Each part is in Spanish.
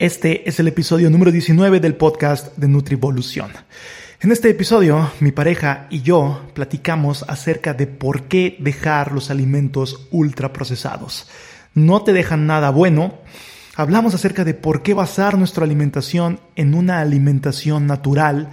Este es el episodio número 19 del podcast de Nutrivolución. En este episodio, mi pareja y yo platicamos acerca de por qué dejar los alimentos ultraprocesados. No te dejan nada bueno. Hablamos acerca de por qué basar nuestra alimentación en una alimentación natural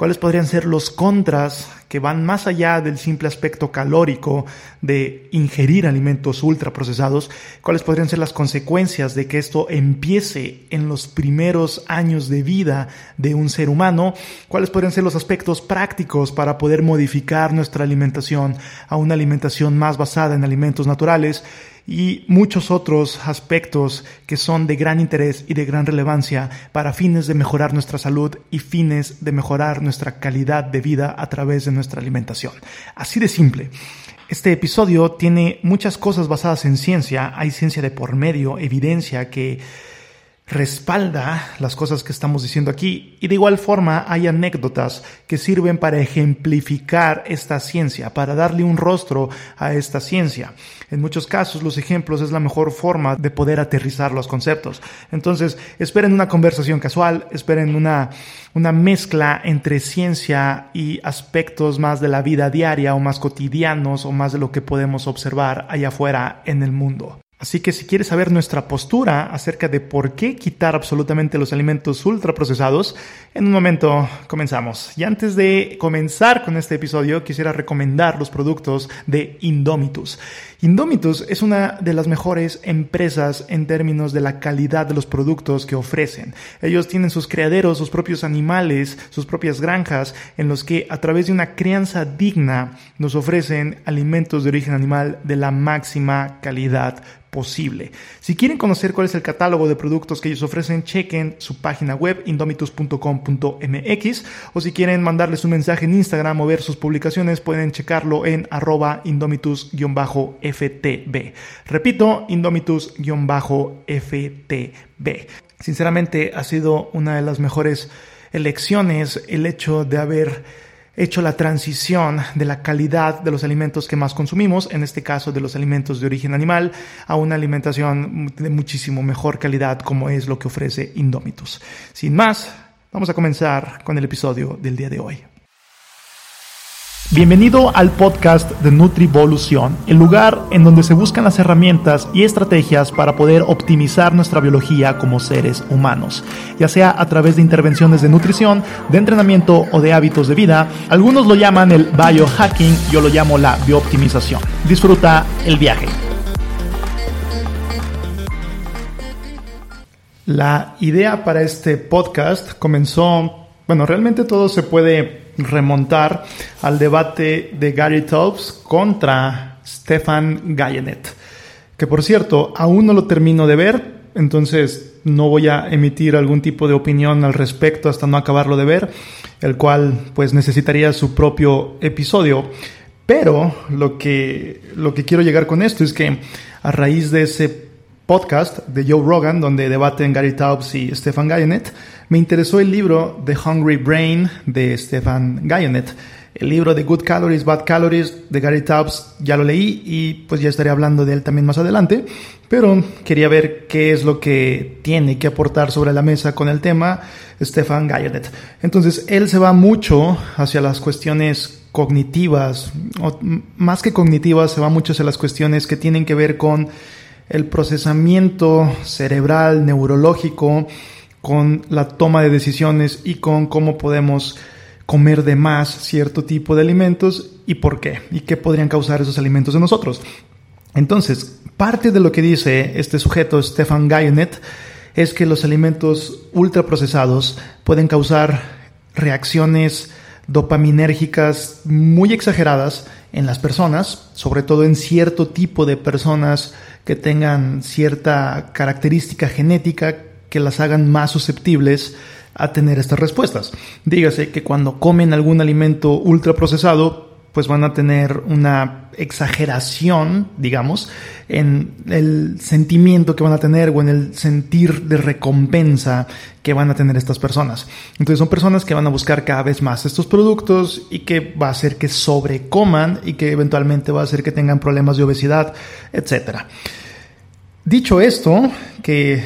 cuáles podrían ser los contras que van más allá del simple aspecto calórico de ingerir alimentos ultraprocesados, cuáles podrían ser las consecuencias de que esto empiece en los primeros años de vida de un ser humano, cuáles podrían ser los aspectos prácticos para poder modificar nuestra alimentación a una alimentación más basada en alimentos naturales y muchos otros aspectos que son de gran interés y de gran relevancia para fines de mejorar nuestra salud y fines de mejorar nuestra calidad de vida a través de nuestra alimentación. Así de simple. Este episodio tiene muchas cosas basadas en ciencia, hay ciencia de por medio, evidencia que respalda las cosas que estamos diciendo aquí y de igual forma hay anécdotas que sirven para ejemplificar esta ciencia, para darle un rostro a esta ciencia. En muchos casos los ejemplos es la mejor forma de poder aterrizar los conceptos. Entonces, esperen una conversación casual, esperen una, una mezcla entre ciencia y aspectos más de la vida diaria o más cotidianos o más de lo que podemos observar allá afuera en el mundo. Así que si quieres saber nuestra postura acerca de por qué quitar absolutamente los alimentos ultraprocesados, en un momento comenzamos. Y antes de comenzar con este episodio, quisiera recomendar los productos de Indomitus. Indomitus es una de las mejores empresas en términos de la calidad de los productos que ofrecen. Ellos tienen sus criaderos, sus propios animales, sus propias granjas, en los que a través de una crianza digna nos ofrecen alimentos de origen animal de la máxima calidad posible. Si quieren conocer cuál es el catálogo de productos que ellos ofrecen, chequen su página web indomitus.com.mx o si quieren mandarles un mensaje en Instagram o ver sus publicaciones, pueden checarlo en arroba indomitus-ftb. Repito, indomitus-ftb. Sinceramente ha sido una de las mejores elecciones el hecho de haber hecho la transición de la calidad de los alimentos que más consumimos, en este caso de los alimentos de origen animal, a una alimentación de muchísimo mejor calidad como es lo que ofrece Indomitus. Sin más, vamos a comenzar con el episodio del día de hoy. Bienvenido al podcast de Nutrivolución, el lugar en donde se buscan las herramientas y estrategias para poder optimizar nuestra biología como seres humanos, ya sea a través de intervenciones de nutrición, de entrenamiento o de hábitos de vida. Algunos lo llaman el biohacking, yo lo llamo la biooptimización. Disfruta el viaje. La idea para este podcast comenzó, bueno, realmente todo se puede remontar al debate de Gary Taubes contra Stefan Gallenet, que por cierto, aún no lo termino de ver, entonces no voy a emitir algún tipo de opinión al respecto hasta no acabarlo de ver, el cual pues necesitaría su propio episodio. Pero lo que, lo que quiero llegar con esto es que a raíz de ese podcast de Joe Rogan, donde debaten Gary Taubes y Stefan Gallenet, me interesó el libro The Hungry Brain de Stefan Gallenet. El libro de Good Calories, Bad Calories de Gary Taubes ya lo leí y pues ya estaré hablando de él también más adelante, pero quería ver qué es lo que tiene que aportar sobre la mesa con el tema Stefan Gallenet. Entonces, él se va mucho hacia las cuestiones cognitivas, o más que cognitivas, se va mucho hacia las cuestiones que tienen que ver con el procesamiento cerebral, neurológico, con la toma de decisiones y con cómo podemos comer de más cierto tipo de alimentos y por qué, y qué podrían causar esos alimentos en nosotros. Entonces, parte de lo que dice este sujeto, Stefan Gayonet, es que los alimentos ultraprocesados pueden causar reacciones dopaminérgicas muy exageradas en las personas, sobre todo en cierto tipo de personas que tengan cierta característica genética que las hagan más susceptibles a tener estas respuestas. Dígase que cuando comen algún alimento ultraprocesado, pues van a tener una exageración, digamos, en el sentimiento que van a tener o en el sentir de recompensa que van a tener estas personas. Entonces son personas que van a buscar cada vez más estos productos y que va a hacer que sobrecoman y que eventualmente va a hacer que tengan problemas de obesidad, etc. Dicho esto, que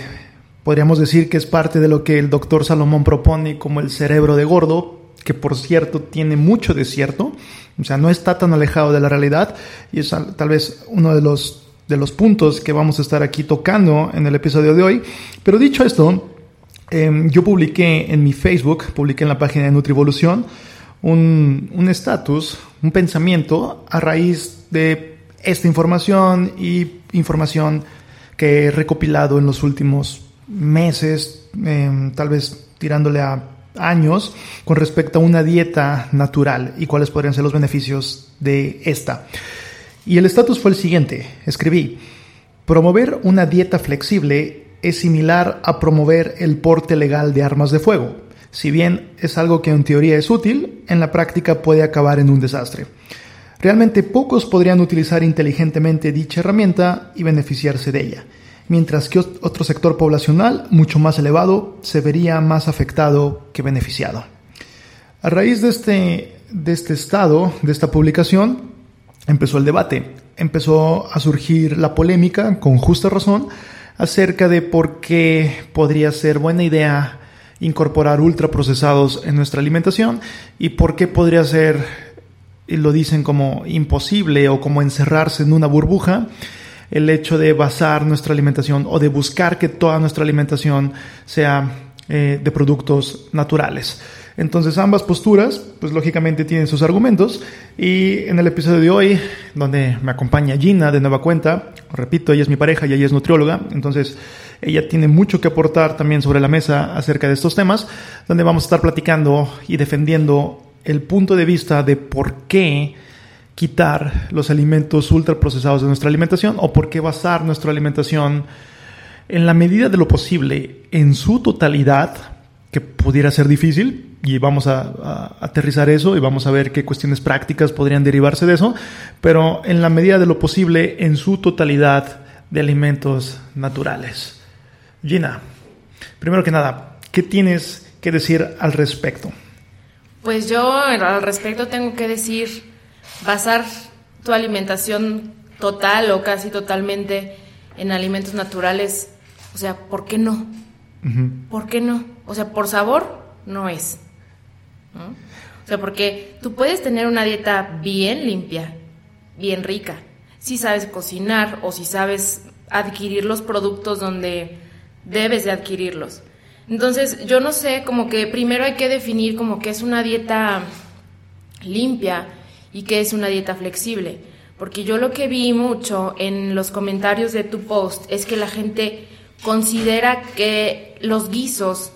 Podríamos decir que es parte de lo que el doctor Salomón propone como el cerebro de gordo, que por cierto tiene mucho de cierto, o sea, no está tan alejado de la realidad y es tal vez uno de los, de los puntos que vamos a estar aquí tocando en el episodio de hoy. Pero dicho esto, em, yo publiqué en mi Facebook, publiqué en la página de Nutrivolución, un estatus, un, un pensamiento a raíz de esta información y información que he recopilado en los últimos meses, em, tal vez tirándole a años, con respecto a una dieta natural y cuáles podrían ser los beneficios de esta. Y el estatus fue el siguiente, escribí, promover una dieta flexible es similar a promover el porte legal de armas de fuego. Si bien es algo que en teoría es útil, en la práctica puede acabar en un desastre. Realmente pocos podrían utilizar inteligentemente dicha herramienta y beneficiarse de ella mientras que otro sector poblacional, mucho más elevado, se vería más afectado que beneficiado. A raíz de este, de este estado, de esta publicación, empezó el debate, empezó a surgir la polémica, con justa razón, acerca de por qué podría ser buena idea incorporar ultraprocesados en nuestra alimentación y por qué podría ser, lo dicen como imposible o como encerrarse en una burbuja, el hecho de basar nuestra alimentación o de buscar que toda nuestra alimentación sea eh, de productos naturales. Entonces ambas posturas, pues lógicamente tienen sus argumentos y en el episodio de hoy, donde me acompaña Gina de nueva cuenta, repito, ella es mi pareja y ella es nutrióloga, entonces ella tiene mucho que aportar también sobre la mesa acerca de estos temas, donde vamos a estar platicando y defendiendo el punto de vista de por qué quitar los alimentos ultraprocesados de nuestra alimentación o por qué basar nuestra alimentación en la medida de lo posible en su totalidad, que pudiera ser difícil, y vamos a, aterrizar eso y vamos a ver qué cuestiones prácticas podrían derivarse de eso, pero en la medida de lo posible en su totalidad de alimentos naturales. Gina, primero que nada, ¿qué tienes que decir al respecto? Pues yo al respecto tengo que decir basar tu alimentación total o casi totalmente en alimentos naturales, o sea, ¿por qué no? ¿Por qué no? O sea, por sabor no es. O sea, porque tú puedes tener una dieta bien limpia, bien rica, si sabes cocinar o si sabes adquirir los productos donde debes de adquirirlos. Entonces, yo no sé, como que primero hay que definir como que es una dieta limpia, y qué es una dieta flexible. Porque yo lo que vi mucho en los comentarios de tu post es que la gente considera que los guisos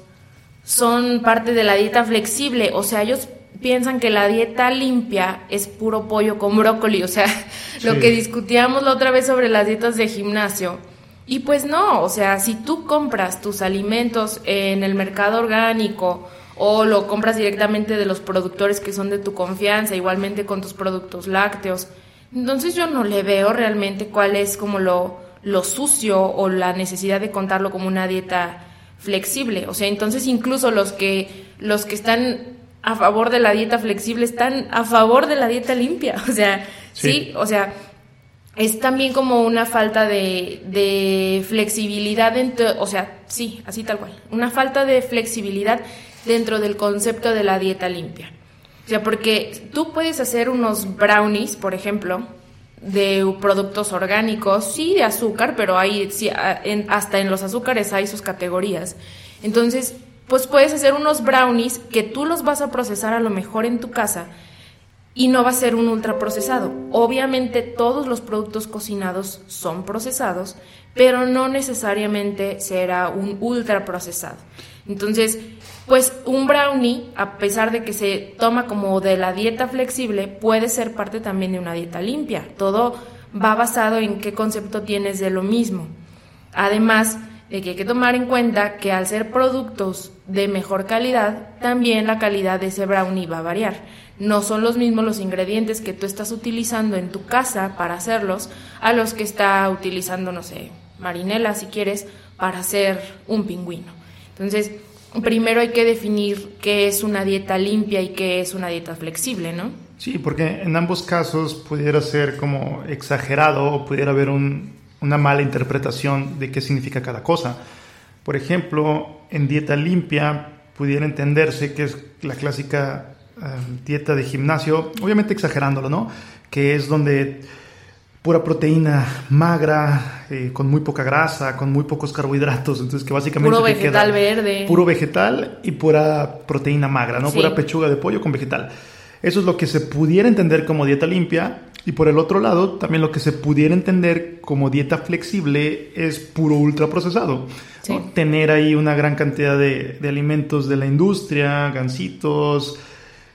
son parte de la dieta flexible. O sea, ellos piensan que la dieta limpia es puro pollo con brócoli. O sea, lo que discutíamos la otra vez sobre las dietas de gimnasio. Y pues no, o sea, si tú compras tus alimentos en el mercado orgánico, o lo compras directamente de los productores que son de tu confianza, igualmente con tus productos lácteos. Entonces yo no le veo realmente cuál es como lo, lo sucio o la necesidad de contarlo como una dieta flexible. O sea, entonces incluso los que, los que están a favor de la dieta flexible están a favor de la dieta limpia. O sea, sí, o sea, es también como una falta de, de flexibilidad, o sea, sí, así tal cual, una falta de flexibilidad dentro del concepto de la dieta limpia. O sea, porque tú puedes hacer unos brownies, por ejemplo, de productos orgánicos, sí de azúcar, pero hay, hasta en los azúcares hay sus categorías. Entonces, pues puedes hacer unos brownies que tú los vas a procesar a lo mejor en tu casa y no va a ser un ultraprocesado. Obviamente todos los productos cocinados son procesados, pero no necesariamente será un ultraprocesado. Entonces, pues un brownie, a pesar de que se toma como de la dieta flexible, puede ser parte también de una dieta limpia. Todo va basado en qué concepto tienes de lo mismo. Además de que hay que tomar en cuenta que al ser productos de mejor calidad, también la calidad de ese brownie va a variar. No son los mismos los ingredientes que tú estás utilizando en tu casa para hacerlos a los que está utilizando, no sé, marinela si quieres, para hacer un pingüino. Entonces, primero hay que definir qué es una dieta limpia y qué es una dieta flexible, ¿no? Sí, porque en ambos casos pudiera ser como exagerado o pudiera haber una mala interpretación de qué significa cada cosa. Por ejemplo, en dieta limpia pudiera entenderse que es la clásica eh, dieta de gimnasio, obviamente exagerándolo, ¿no? Que es donde pura proteína magra, eh, con muy poca grasa, con muy pocos carbohidratos, entonces que básicamente... Puro vegetal verde. Puro vegetal y pura proteína magra, ¿no? Pura pechuga de pollo con vegetal. Eso es lo que se pudiera entender como dieta limpia y por el otro lado, también lo que se pudiera entender como dieta flexible es puro ultraprocesado. Tener ahí una gran cantidad de, de alimentos de la industria, gansitos,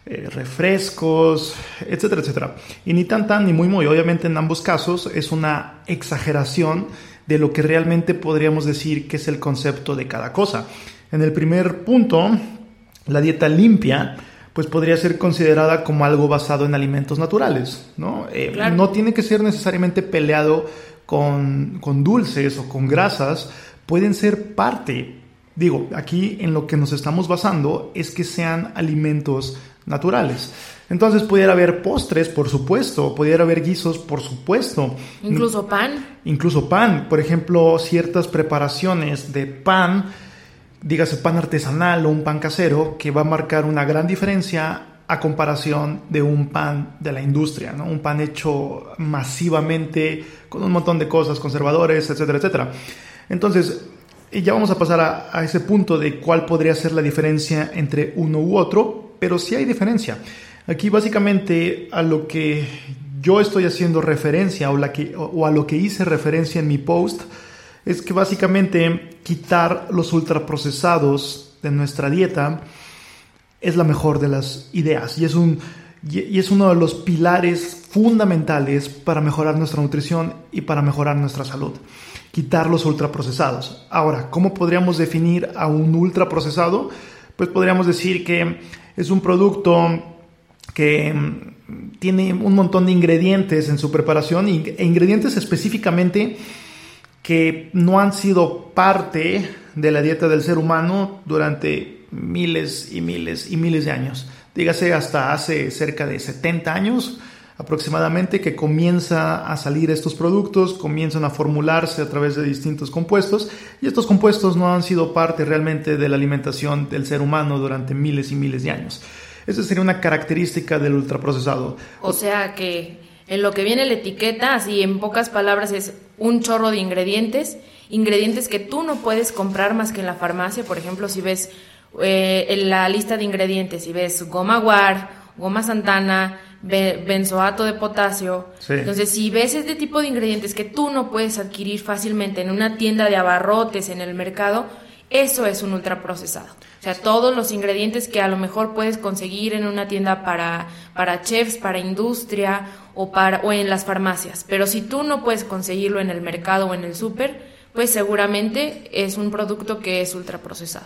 eh, refrescos, etcétera, etcétera. Y ni tan tan ni muy muy, obviamente en ambos casos es una exageración de lo que realmente podríamos decir que es el concepto de cada cosa. En el primer punto, la dieta limpia, pues podría ser considerada como algo basado en alimentos naturales, ¿no? Eh, no tiene que ser necesariamente peleado con, con dulces o con grasas, pueden ser parte. Digo, aquí en lo que nos estamos basando es que sean alimentos naturales. Entonces pudiera haber postres, por supuesto, pudiera haber guisos, por supuesto. Incluso pan. Incluso pan. Por ejemplo, ciertas preparaciones de pan, dígase pan artesanal o un pan casero, que va a marcar una gran diferencia a comparación de un pan de la industria, ¿no? Un pan hecho masivamente con un montón de cosas, conservadores, etcétera, etcétera. Entonces, ya vamos a pasar a, a ese punto de cuál podría ser la diferencia entre uno u otro, pero sí hay diferencia. Aquí básicamente a lo que yo estoy haciendo referencia o, la que, o a lo que hice referencia en mi post es que básicamente quitar los ultraprocesados de nuestra dieta es la mejor de las ideas y es, un, y es uno de los pilares fundamentales para mejorar nuestra nutrición y para mejorar nuestra salud. Quitar los ultraprocesados. Ahora, ¿cómo podríamos definir a un ultraprocesado? Pues podríamos decir que es un producto que mm, tiene un montón de ingredientes en su preparación e ingredientes específicamente que no han sido parte de la dieta del ser humano durante miles y miles y miles de años. Dígase hasta hace cerca de 70 años aproximadamente que comienza a salir estos productos, comienzan a formularse a través de distintos compuestos y estos compuestos no han sido parte realmente de la alimentación del ser humano durante miles y miles de años. Esa sería una característica del ultraprocesado. O sea que en lo que viene la etiqueta, así en pocas palabras, es un chorro de ingredientes, ingredientes que tú no puedes comprar más que en la farmacia. Por ejemplo, si ves eh, en la lista de ingredientes, si ves goma guar, goma santana, benzoato de potasio. Entonces, si ves este tipo de ingredientes que tú no puedes adquirir fácilmente en una tienda de abarrotes en el mercado, eso es un ultraprocesado. O sea, todos los ingredientes que a lo mejor puedes conseguir en una tienda para, para chefs, para industria o, para, o en las farmacias. Pero si tú no puedes conseguirlo en el mercado o en el súper, pues seguramente es un producto que es ultraprocesado.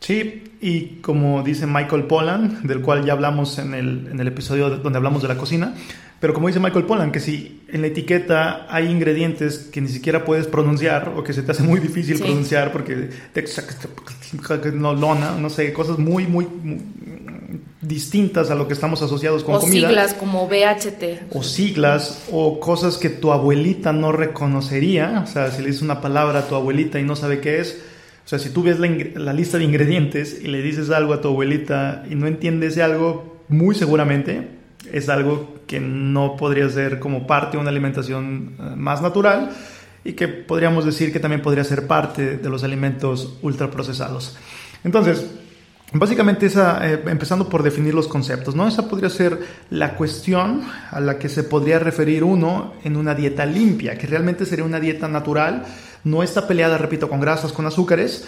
Sí, y como dice Michael Pollan, del cual ya hablamos en el, en el episodio donde hablamos de la cocina, pero como dice Michael Pollan, que si en la etiqueta hay ingredientes que ni siquiera puedes pronunciar o que se te hace muy difícil pronunciar porque te no, lona, no sé, cosas muy, muy, distintas a lo que estamos asociados con comida. O siglas como BHT. O siglas o cosas que tu abuelita no reconocería, o sea, si le dices una palabra a tu abuelita y no sabe qué es, o sea, si tú ves la, lista de ingredientes y le dices algo a tu abuelita y no entiendes algo, muy seguramente es algo que no podría ser como parte de una alimentación eh, más natural y que podríamos decir que también podría ser parte de los alimentos ultraprocesados. Entonces, básicamente esa, eh, empezando por definir los conceptos, ¿no? Esa podría ser la cuestión a la que se podría referir uno en una dieta limpia, que realmente sería una dieta natural, no está peleada, repito, con grasas, con azúcares,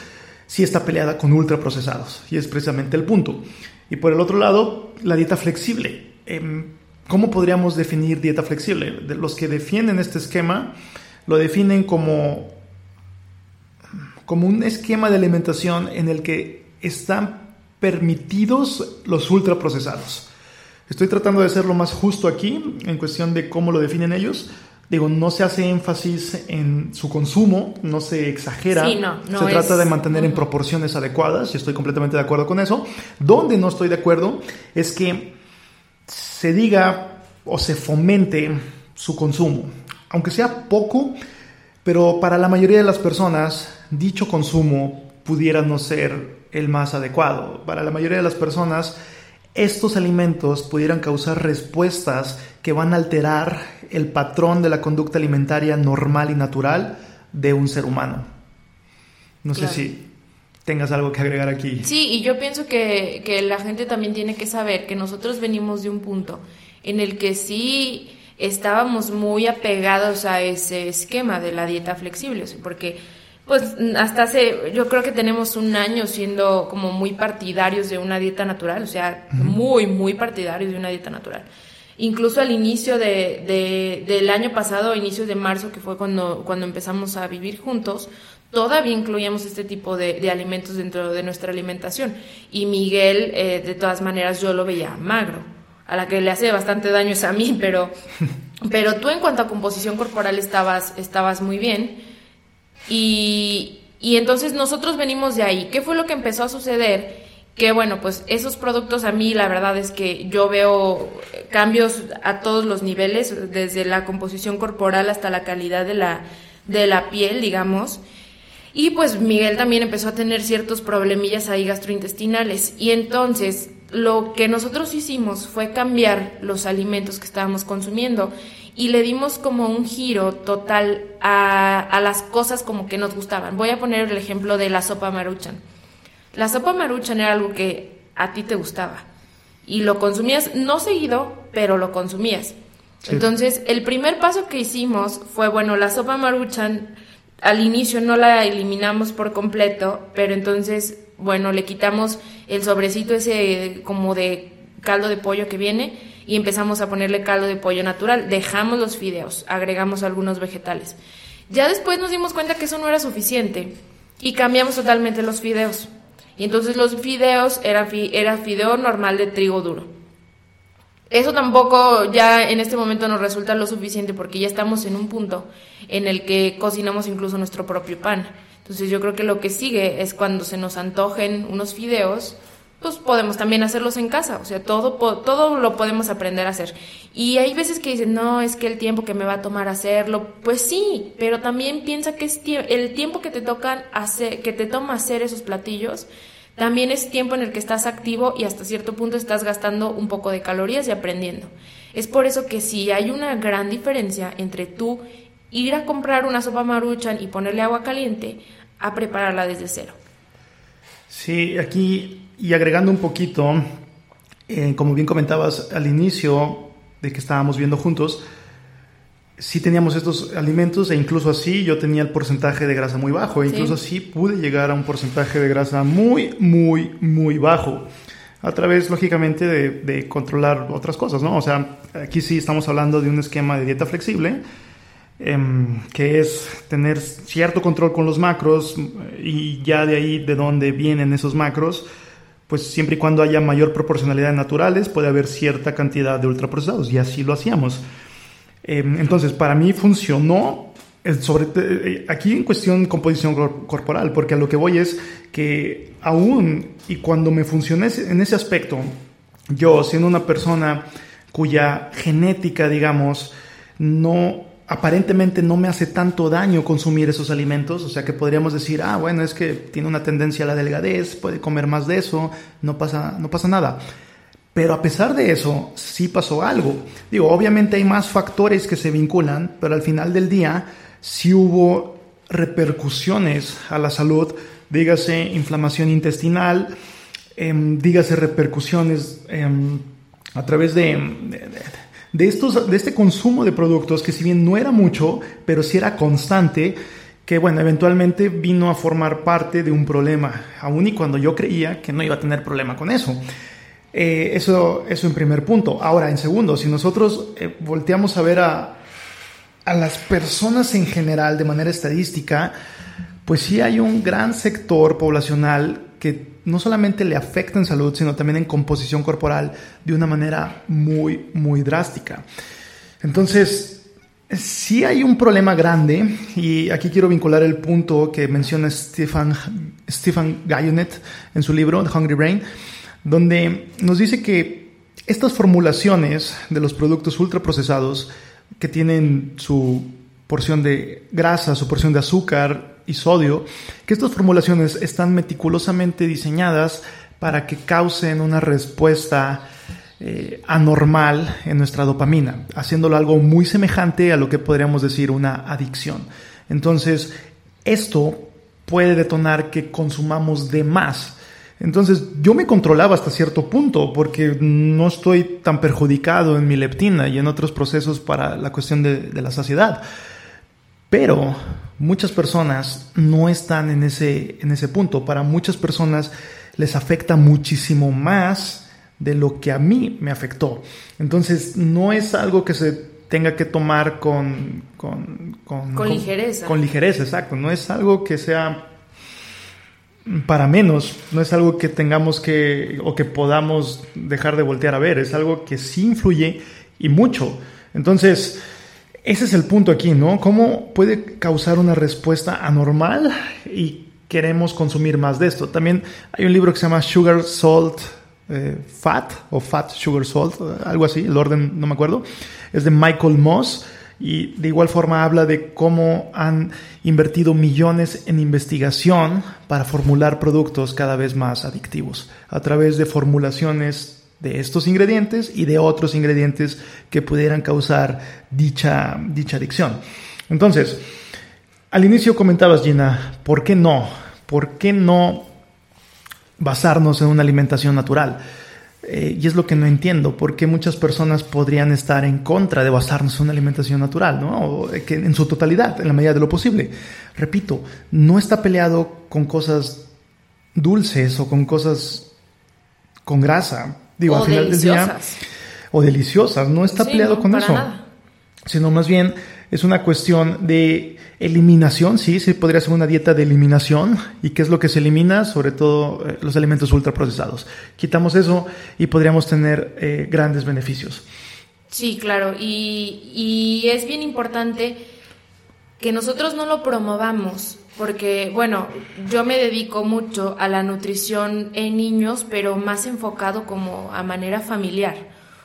sí está peleada con ultraprocesados, y es precisamente el punto. Y por el otro lado, la dieta flexible. Em, ¿Cómo podríamos definir dieta flexible? Los que defienden este esquema lo definen como, como un esquema de alimentación en el que están permitidos los ultraprocesados. Estoy tratando de ser lo más justo aquí en cuestión de cómo lo definen ellos, Digo, no se hace énfasis en su consumo, no se exagera. se trata de mantener en proporciones adecuadas y estoy completamente de acuerdo con eso. Donde no estoy de acuerdo es que se diga o se fomente su consumo, aunque sea poco, pero para la mayoría de las personas dicho consumo pudiera no ser el más adecuado. Para la mayoría de las personas, estos alimentos pudieran causar respuestas que van a alterar el patrón de la conducta alimentaria normal y natural de un ser humano. No sé si tengas algo que agregar aquí. Sí, y yo pienso que, que la gente también tiene que saber que nosotros venimos de un punto en el que sí estábamos muy apegados a ese esquema de la dieta flexible, porque pues hasta hace, yo creo que tenemos un año siendo como muy partidarios de una dieta natural, o sea, muy, muy partidarios de una dieta natural. Incluso al inicio de, del año pasado, inicios de marzo, que fue cuando, cuando empezamos a vivir juntos, todavía incluíamos este tipo de, alimentos dentro de nuestra alimentación. Y Miguel, eh, de todas maneras, yo lo veía magro. A la que le hace bastante daño es a mí, pero, pero tú en cuanto a composición corporal estabas, estabas muy bien. Y, y entonces nosotros venimos de ahí. ¿Qué fue lo que empezó a suceder? Que bueno, pues esos productos a mí la verdad es que yo veo cambios a todos los niveles, desde la composición corporal hasta la calidad de la, de la piel, digamos. Y pues Miguel también empezó a tener ciertos problemillas ahí gastrointestinales. Y entonces lo que nosotros hicimos fue cambiar los alimentos que estábamos consumiendo y le dimos como un giro total a, las cosas como que nos gustaban. Voy a poner el ejemplo de la sopa maruchan. La sopa maruchan era algo que a ti te gustaba y lo consumías no seguido, pero lo consumías. Entonces, el primer paso que hicimos fue, bueno, la sopa maruchan al inicio no la eliminamos por completo, pero entonces, bueno, le quitamos el sobrecito ese como de caldo de pollo que viene y empezamos a ponerle caldo de pollo natural. Dejamos los fideos, agregamos algunos vegetales. Ya después nos dimos cuenta que eso no era suficiente y cambiamos totalmente los fideos. Y entonces los fideos era, era fideo normal de trigo duro. Eso tampoco ya en este momento nos resulta lo suficiente porque ya estamos en un punto en el que cocinamos incluso nuestro propio pan. Entonces yo creo que lo que sigue es cuando se nos antojen unos fideos, pues podemos también hacerlos en casa, o sea, todo, todo lo podemos aprender a hacer. Y hay veces que dicen, no, es que el tiempo que me va a tomar hacerlo, pues sí, pero también piensa que es el tiempo que te tocan hacer, que te toma hacer esos platillos, también es tiempo en el que estás activo y hasta cierto punto estás gastando un poco de calorías y aprendiendo. Es por eso que sí hay una gran diferencia entre tú ir a comprar una sopa maruchan y ponerle agua caliente a prepararla desde cero. Sí, aquí y agregando un poquito, eh, como bien comentabas al inicio de que estábamos viendo juntos, sí teníamos estos alimentos e incluso así yo tenía el porcentaje de grasa muy bajo, e incluso así pude llegar a un porcentaje de grasa muy, muy, muy bajo, a través, lógicamente, de, controlar otras cosas, ¿no? O sea, aquí sí estamos hablando de un esquema de dieta flexible, em, que es tener cierto control con los macros y ya de ahí de dónde vienen esos macros, pues siempre y cuando haya mayor proporcionalidad de naturales puede haber cierta cantidad de ultraprocesados y así lo hacíamos. Em, entonces, para mí funcionó eh, sobre eh, aquí en cuestión composición corporal, porque a lo que voy es que aún y cuando me funcioné en ese aspecto, yo siendo una persona cuya genética, digamos, no aparentemente no me hace tanto daño consumir esos alimentos, o sea que podríamos decir, ah, bueno, es que tiene una tendencia a la delgadez, puede comer más de eso, no pasa, no pasa nada. Pero a pesar de eso, sí pasó algo. Digo, obviamente hay más factores que se vinculan, pero al final del día sí hubo repercusiones a la salud, dígase inflamación intestinal, em, dígase repercusiones em, a través de, estos, de este consumo de productos que si bien no era mucho, pero sí era constante, que bueno, eventualmente vino a formar parte de un problema, aun y cuando yo creía que no iba a tener problema con eso. Eh, eso, eso en primer punto. Ahora, en segundo, si nosotros eh, volteamos a ver a, a las personas en general de manera estadística, pues sí hay un gran sector poblacional que no solamente le afecta en salud, sino también en composición corporal de una manera muy, muy drástica. Entonces, sí hay un problema grande, y aquí quiero vincular el punto que menciona Stefan Gallonet en su libro, The Hungry Brain, donde nos dice que estas formulaciones de los productos ultraprocesados que tienen su porción de grasa, su porción de azúcar y sodio, que estas formulaciones están meticulosamente diseñadas para que causen una respuesta eh, anormal en nuestra dopamina, haciéndolo algo muy semejante a lo que podríamos decir una adicción. Entonces, esto puede detonar que consumamos de más. Entonces, yo me controlaba hasta cierto punto porque no estoy tan perjudicado en mi leptina y en otros procesos para la cuestión de, de la saciedad. Pero muchas personas no están en ese, en ese punto. Para muchas personas les afecta muchísimo más de lo que a mí me afectó. Entonces, no es algo que se tenga que tomar con... Con, con, ligereza. Con, ligereza, exacto. No es algo que sea para menos, no es algo que tengamos que o que podamos dejar de voltear a ver, es algo que sí influye y mucho. Entonces, ese es el punto aquí, ¿no? ¿Cómo puede causar una respuesta anormal y queremos consumir más de esto? También hay un libro que se llama Sugar, Salt, eh, fat o Fat Sugar Salt, algo así, el orden no me acuerdo, es de Michael Moss y de igual forma habla de cómo han invertido millones en investigación para formular productos cada vez más adictivos a través de formulaciones de estos ingredientes y de otros ingredientes que pudieran causar dicha, dicha adicción. Entonces, al inicio comentabas, Gina, ¿por qué no? ¿Por qué no basarnos en una alimentación natural. Eh, y es lo que no entiendo, porque muchas personas podrían estar en contra de basarnos en una alimentación natural, ¿no? que en su totalidad, en la medida de lo posible. Repito, no está peleado con cosas dulces o con cosas con grasa. Digo, o al final deliciosas. del día. O deliciosas, no está peleado con eso. Sino más bien es una cuestión de eliminación, sí, se podría hacer una dieta de eliminación. ¿Y qué es lo que se elimina? Sobre todo eh, los alimentos ultraprocesados. Quitamos eso y podríamos tener eh, grandes beneficios. Sí, claro, y, y es bien importante que nosotros no lo promovamos, porque, bueno, yo me dedico mucho a la nutrición en niños, pero más enfocado como a manera familiar.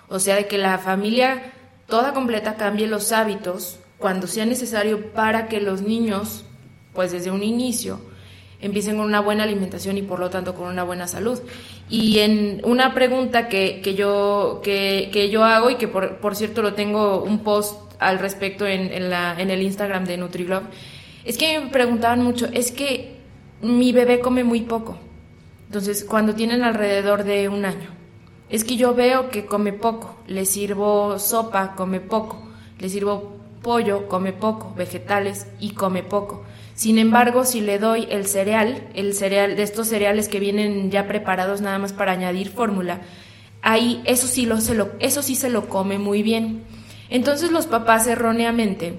O sea, de que la familia toda completa cambie los hábitos cuando sea necesario para que los niños, pues desde un inicio, empiecen con una buena alimentación y por lo tanto con una buena salud. Y en una pregunta que, que yo, que, que, yo hago y que por, por, cierto lo tengo un post al respecto en, en, la, en el Instagram de NutriGlove, es que me preguntaban mucho, es que mi bebé come muy poco. Entonces, cuando tienen alrededor de un año, es que yo veo que come poco, le sirvo sopa, come poco, le sirvo pollo, come poco, vegetales y come poco. Sin embargo, si le doy el cereal, el cereal de estos cereales que vienen ya preparados nada más para añadir fórmula, ahí eso sí lo se lo eso sí se lo come muy bien. Entonces los papás erróneamente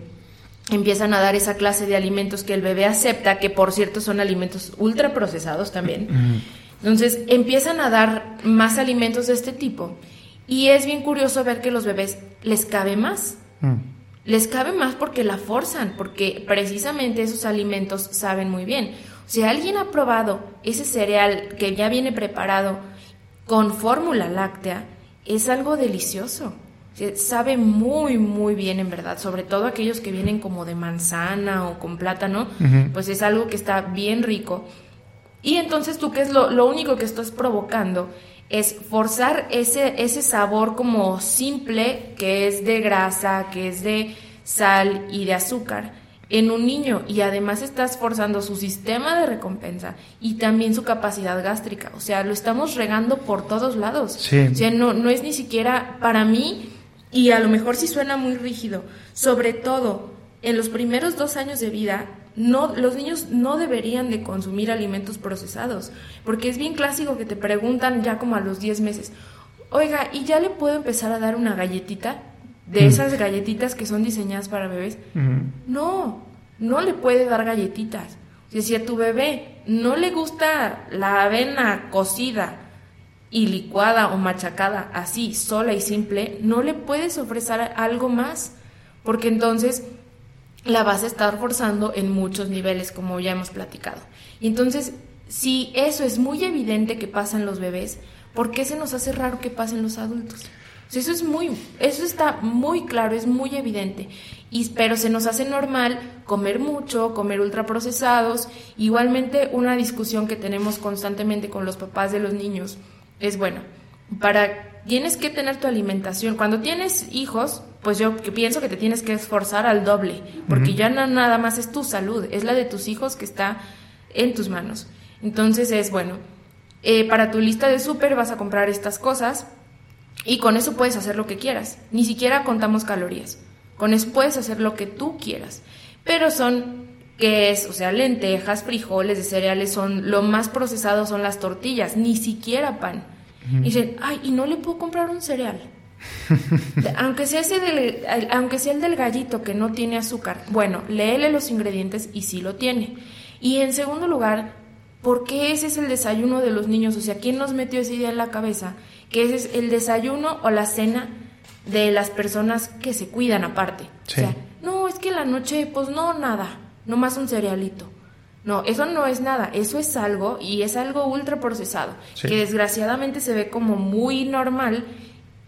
empiezan a dar esa clase de alimentos que el bebé acepta, que por cierto son alimentos ultraprocesados también. Entonces empiezan a dar más alimentos de este tipo y es bien curioso ver que los bebés les cabe más. Mm les cabe más porque la forzan, porque precisamente esos alimentos saben muy bien. Si alguien ha probado ese cereal que ya viene preparado con fórmula láctea, es algo delicioso. Sabe muy, muy bien en verdad, sobre todo aquellos que vienen como de manzana o con plátano, pues es algo que está bien rico. Y entonces tú, ¿qué es lo, lo único que estás provocando? es forzar ese, ese sabor como simple que es de grasa, que es de sal y de azúcar en un niño y además estás forzando su sistema de recompensa y también su capacidad gástrica. O sea, lo estamos regando por todos lados. O sea, no, no es ni siquiera para mí, y a lo mejor sí suena muy rígido, sobre todo en los primeros dos años de vida, no, los niños no deberían de consumir alimentos procesados, porque es bien clásico que te preguntan ya como a los 10 meses, oiga, ¿y ya le puedo empezar a dar una galletita? De mm. esas galletitas que son diseñadas para bebés. No, no le puede dar galletitas. si a tu bebé no le gusta la avena cocida y licuada o machacada así, sola y simple, no le puedes ofrecer algo más, porque entonces la vas a estar forzando en muchos niveles, como ya hemos platicado. Y entonces, si eso es muy evidente que pasa en los bebés, ¿por qué se nos hace raro que pase en los adultos? eso es muy, eso está muy claro, es muy evidente. Y, pero se nos hace normal comer mucho, comer ultraprocesados. Igualmente, una discusión que tenemos constantemente con los papás de los niños es, bueno, para tienes que tener tu alimentación. Cuando tienes hijos, pues yo pienso que te tienes que esforzar al doble, porque ya no nada más es tu salud, es la de tus hijos que está en tus manos. Entonces es, bueno, eh, para tu lista de súper vas a comprar estas cosas, y con eso puedes hacer lo que quieras. Ni siquiera contamos calorías. Con eso puedes hacer lo que tú quieras. Pero son, que es? O sea, lentejas, frijoles, de cereales, son lo más procesado son las tortillas, ni siquiera pan. Y dicen, ay, ¿y no le puedo comprar un cereal? aunque, sea ese del, aunque sea el del gallito que no tiene azúcar. Bueno, léele los ingredientes y sí lo tiene. Y en segundo lugar, ¿por qué ese es el desayuno de los niños? O sea, ¿quién nos metió esa idea en la cabeza? que ese es el desayuno o la cena de las personas que se cuidan aparte. O sea, no, es que la noche, pues no, nada, nomás un cerealito. No, eso no es nada, eso es algo y es algo ultra procesado, que desgraciadamente se ve como muy normal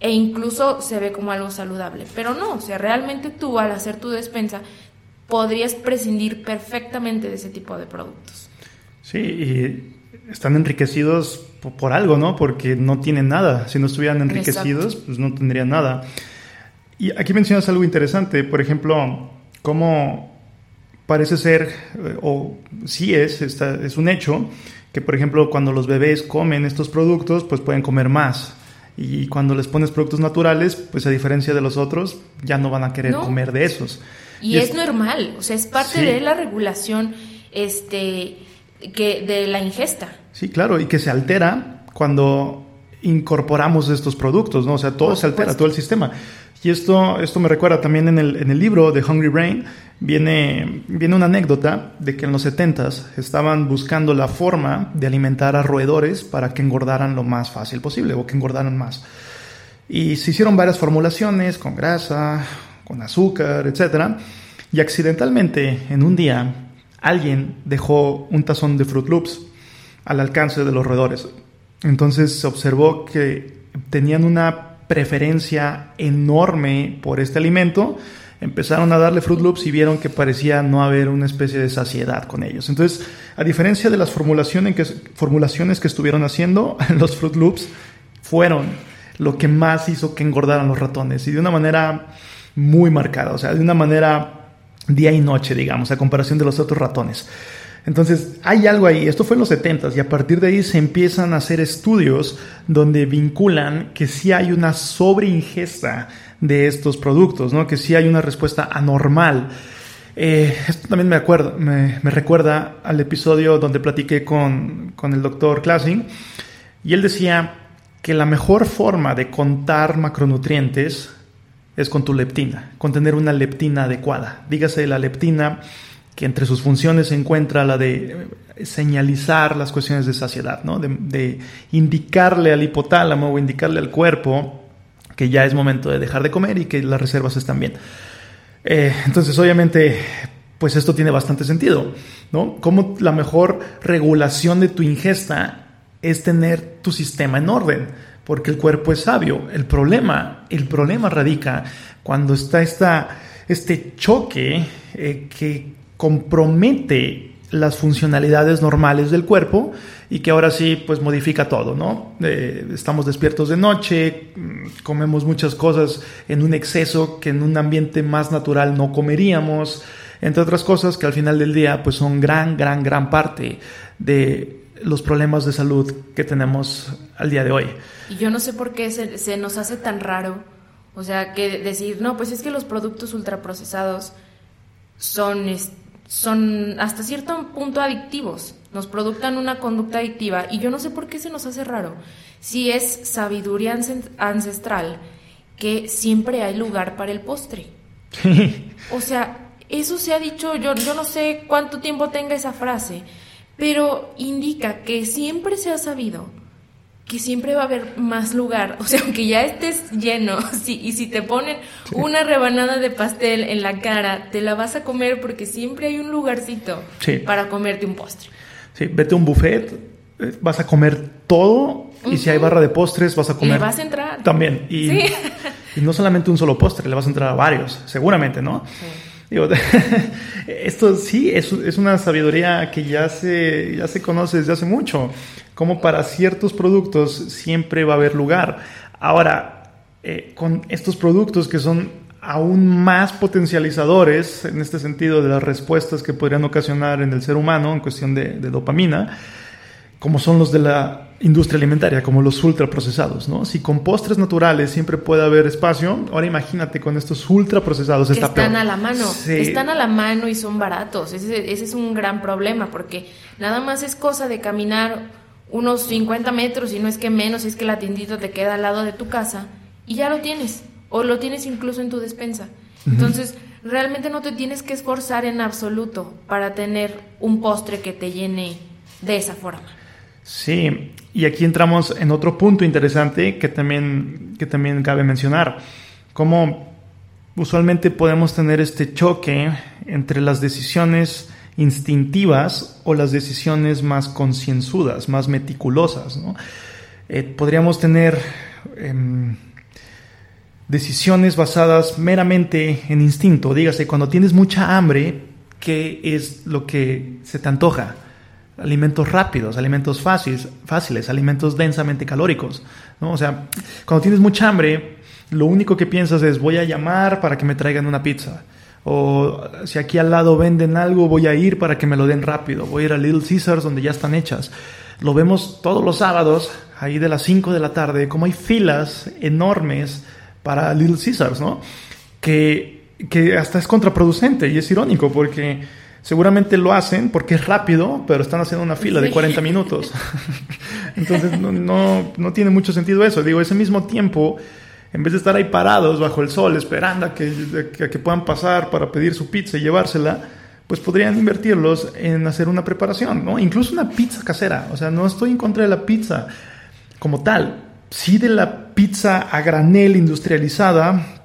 e incluso se ve como algo saludable. Pero no, o sea, realmente tú al hacer tu despensa podrías prescindir perfectamente de ese tipo de productos. Sí, y están enriquecidos por, algo, ¿no? Porque no tienen nada. Si no estuvieran enriquecidos, pues no tendrían nada. Y aquí mencionas algo interesante, por ejemplo, cómo parece ser, eh, o sí es, es un hecho, que por ejemplo cuando los bebés comen estos productos, pues pueden comer más. Y cuando les pones productos naturales, pues a diferencia de los otros, ya no van a querer comer de esos. Y, es, normal, o sea, es parte de la regulación este, que, de la ingesta. Sí, claro, y que se altera cuando incorporamos estos productos, ¿no? O sea, todo se altera, todo el sistema. Y esto, esto me recuerda también en el, en el libro de Hungry Brain, viene, viene una anécdota de que en los 70s estaban buscando la forma de alimentar a roedores para que engordaran lo más fácil posible o que engordaran más. Y se hicieron varias formulaciones con grasa, con azúcar, etc. Y accidentalmente, en un día, alguien dejó un tazón de Fruit Loops al alcance de los roedores. Entonces se observó que tenían una preferencia enorme por este alimento. Empezaron a darle Fruit Loops y vieron que parecía no haber una especie de saciedad con ellos. Entonces, a diferencia de las formulaciones que, formulaciones que estuvieron haciendo, los Fruit Loops fueron lo que más hizo que engordaran los ratones y de una manera muy marcada, o sea, de una manera día y noche, digamos, a comparación de los otros ratones. Entonces, hay algo ahí, esto fue en los 70 y a partir de ahí se empiezan a hacer estudios donde vinculan que sí hay una sobreingesta de estos productos, ¿no? que sí hay una respuesta anormal. Eh, esto también me, acuerdo, recuerda al episodio donde platiqué con, con el doctor Klassing y él decía que la mejor forma de contar macronutrientes es con tu leptina, con tener una leptina adecuada. Dígase la leptina que entre sus funciones se encuentra la de señalizar las cuestiones de saciedad, ¿no? de, indicarle al hipotálamo o indicarle al cuerpo que ya es momento de dejar de comer y que las reservas están bien. Eh, entonces, obviamente, pues esto tiene bastante sentido, ¿no? Como la mejor regulación de tu ingesta es tener tu sistema en orden, porque el cuerpo es sabio. El problema, el problema radica cuando está esta, este choque eh, que compromete las funcionalidades normales del cuerpo y que ahora sí pues modifica todo, ¿no? Eh, estamos despiertos de noche, mm, comemos muchas cosas en un exceso que en un ambiente más natural no comeríamos, entre otras cosas que al final del día pues son gran, gran, gran parte de los problemas de salud que tenemos al día de hoy. Y yo no sé por qué se, se nos hace tan raro, o sea, que decir, no, pues es que los productos ultraprocesados son son hasta cierto punto adictivos, nos productan una conducta adictiva y yo no sé por qué se nos hace raro. Si es sabiduría ancestral que siempre hay lugar para el postre. o sea, eso se ha dicho, yo, yo no sé cuánto tiempo tenga esa frase, pero indica que siempre se ha sabido que siempre va a haber más lugar. O sea, aunque ya estés lleno, y si te ponen una rebanada de pastel en la cara, te la vas a comer porque siempre hay un lugarcito para comerte un postre. Sí, vete a un buffet eh, vas a comer todo y si hay barra de postres vas a comer... Le vas a entrar. También. Y, Sí. y no solamente un solo postre, le vas a entrar a varios, seguramente, ¿no? Digo, esto sí es, es una sabiduría que ya se, ya se conoce desde hace mucho, como para ciertos productos siempre va a haber lugar. Ahora, eh, con estos productos que son aún más potencializadores en este sentido de las respuestas que podrían ocasionar en el ser humano en cuestión de, de dopamina, como son los de la industria alimentaria, como los ultraprocesados, ¿no? Si con postres naturales siempre puede haber espacio, ahora imagínate con estos ultraprocesados que está están peor. a la mano, Sí. están a la mano y son baratos. Ese, ese es un gran problema porque nada más es cosa de caminar unos 50 metros y no es que menos, es que la tiendita te queda al lado de tu casa y ya lo tienes o lo tienes incluso en tu despensa. Entonces, realmente no te tienes que esforzar en absoluto para tener un postre que te llene de esa forma. Sí, y aquí entramos en otro punto interesante que también, que también cabe mencionar. Cómo usualmente podemos tener este choque entre las decisiones instintivas o las decisiones más concienzudas, más meticulosas. ¿no? Eh, podríamos tener em, decisiones basadas meramente en instinto. Dígase, cuando tienes mucha hambre, ¿qué es lo que se te antoja? Alimentos rápidos, alimentos fáciles, fáciles, alimentos densamente calóricos, ¿no? O sea, cuando tienes mucha hambre, lo único que piensas es voy a llamar para que me traigan una pizza. O si aquí al lado venden algo, voy a ir para que me lo den rápido. Voy a ir a Little Caesars donde ya están hechas. Lo vemos todos los sábados, ahí de las 5 de la tarde, como hay filas enormes para Little Caesars, ¿no? Que, que hasta es contraproducente y es irónico porque Seguramente lo hacen porque es rápido, pero están haciendo una fila Sí. de 40 minutos. Entonces no, no, no tiene mucho sentido eso. Digo, ese mismo tiempo, en vez de estar ahí parados bajo el sol esperando a que, a que puedan pasar para pedir su pizza y llevársela, pues podrían invertirlos en hacer una preparación, ¿no? Incluso una pizza casera. O sea, no estoy en contra de la pizza como tal. Sí de la pizza a granel industrializada,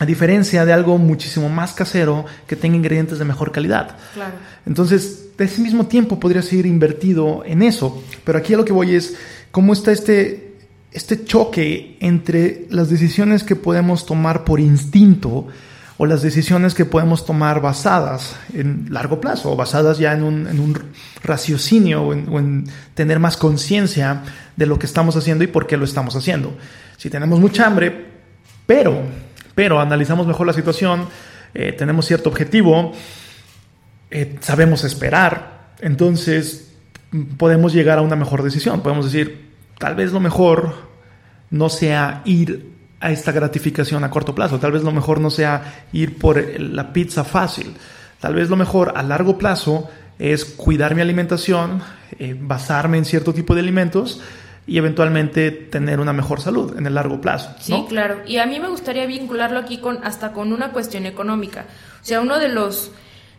a diferencia de algo muchísimo más casero que tenga ingredientes de mejor calidad. Claro. Entonces, de ese mismo tiempo podría ser invertido en eso. Pero aquí a lo que voy es cómo está este, este choque entre las decisiones que podemos tomar por instinto o las decisiones que podemos tomar basadas en largo plazo o basadas ya en un, en un raciocinio o en, o en tener más conciencia de lo que estamos haciendo y por qué lo estamos haciendo. Si tenemos mucha hambre, pero pero analizamos mejor la situación, eh, tenemos cierto objetivo, eh, sabemos esperar, entonces mm, podemos llegar a una mejor decisión. Podemos decir, tal vez lo mejor no sea ir a esta gratificación a corto plazo, tal vez lo mejor no sea ir por la pizza fácil, tal vez lo mejor a largo plazo es cuidar mi alimentación, eh, basarme en cierto tipo de alimentos y eventualmente tener una mejor salud en el largo plazo. Sí, claro. Y a mí me gustaría vincularlo aquí con hasta con una cuestión económica. O sea, uno de los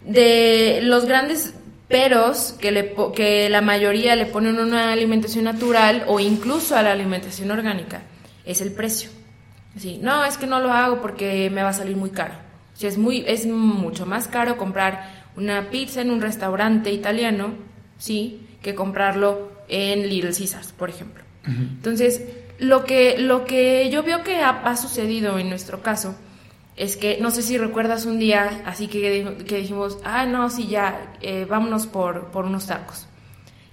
de los grandes peros que le que la mayoría le ponen a una alimentación natural o incluso a la alimentación orgánica es el precio. Sí, no, es que no lo hago porque me va a salir muy caro. O es muy es mucho más caro comprar una pizza en un restaurante italiano, sí, que comprarlo en Little Caesars, por ejemplo. Entonces, lo que, lo que yo veo que ha, ha sucedido en nuestro caso es que, no sé si recuerdas un día, así que, que dijimos, ah, no, sí, ya, eh, vámonos por, por unos tacos.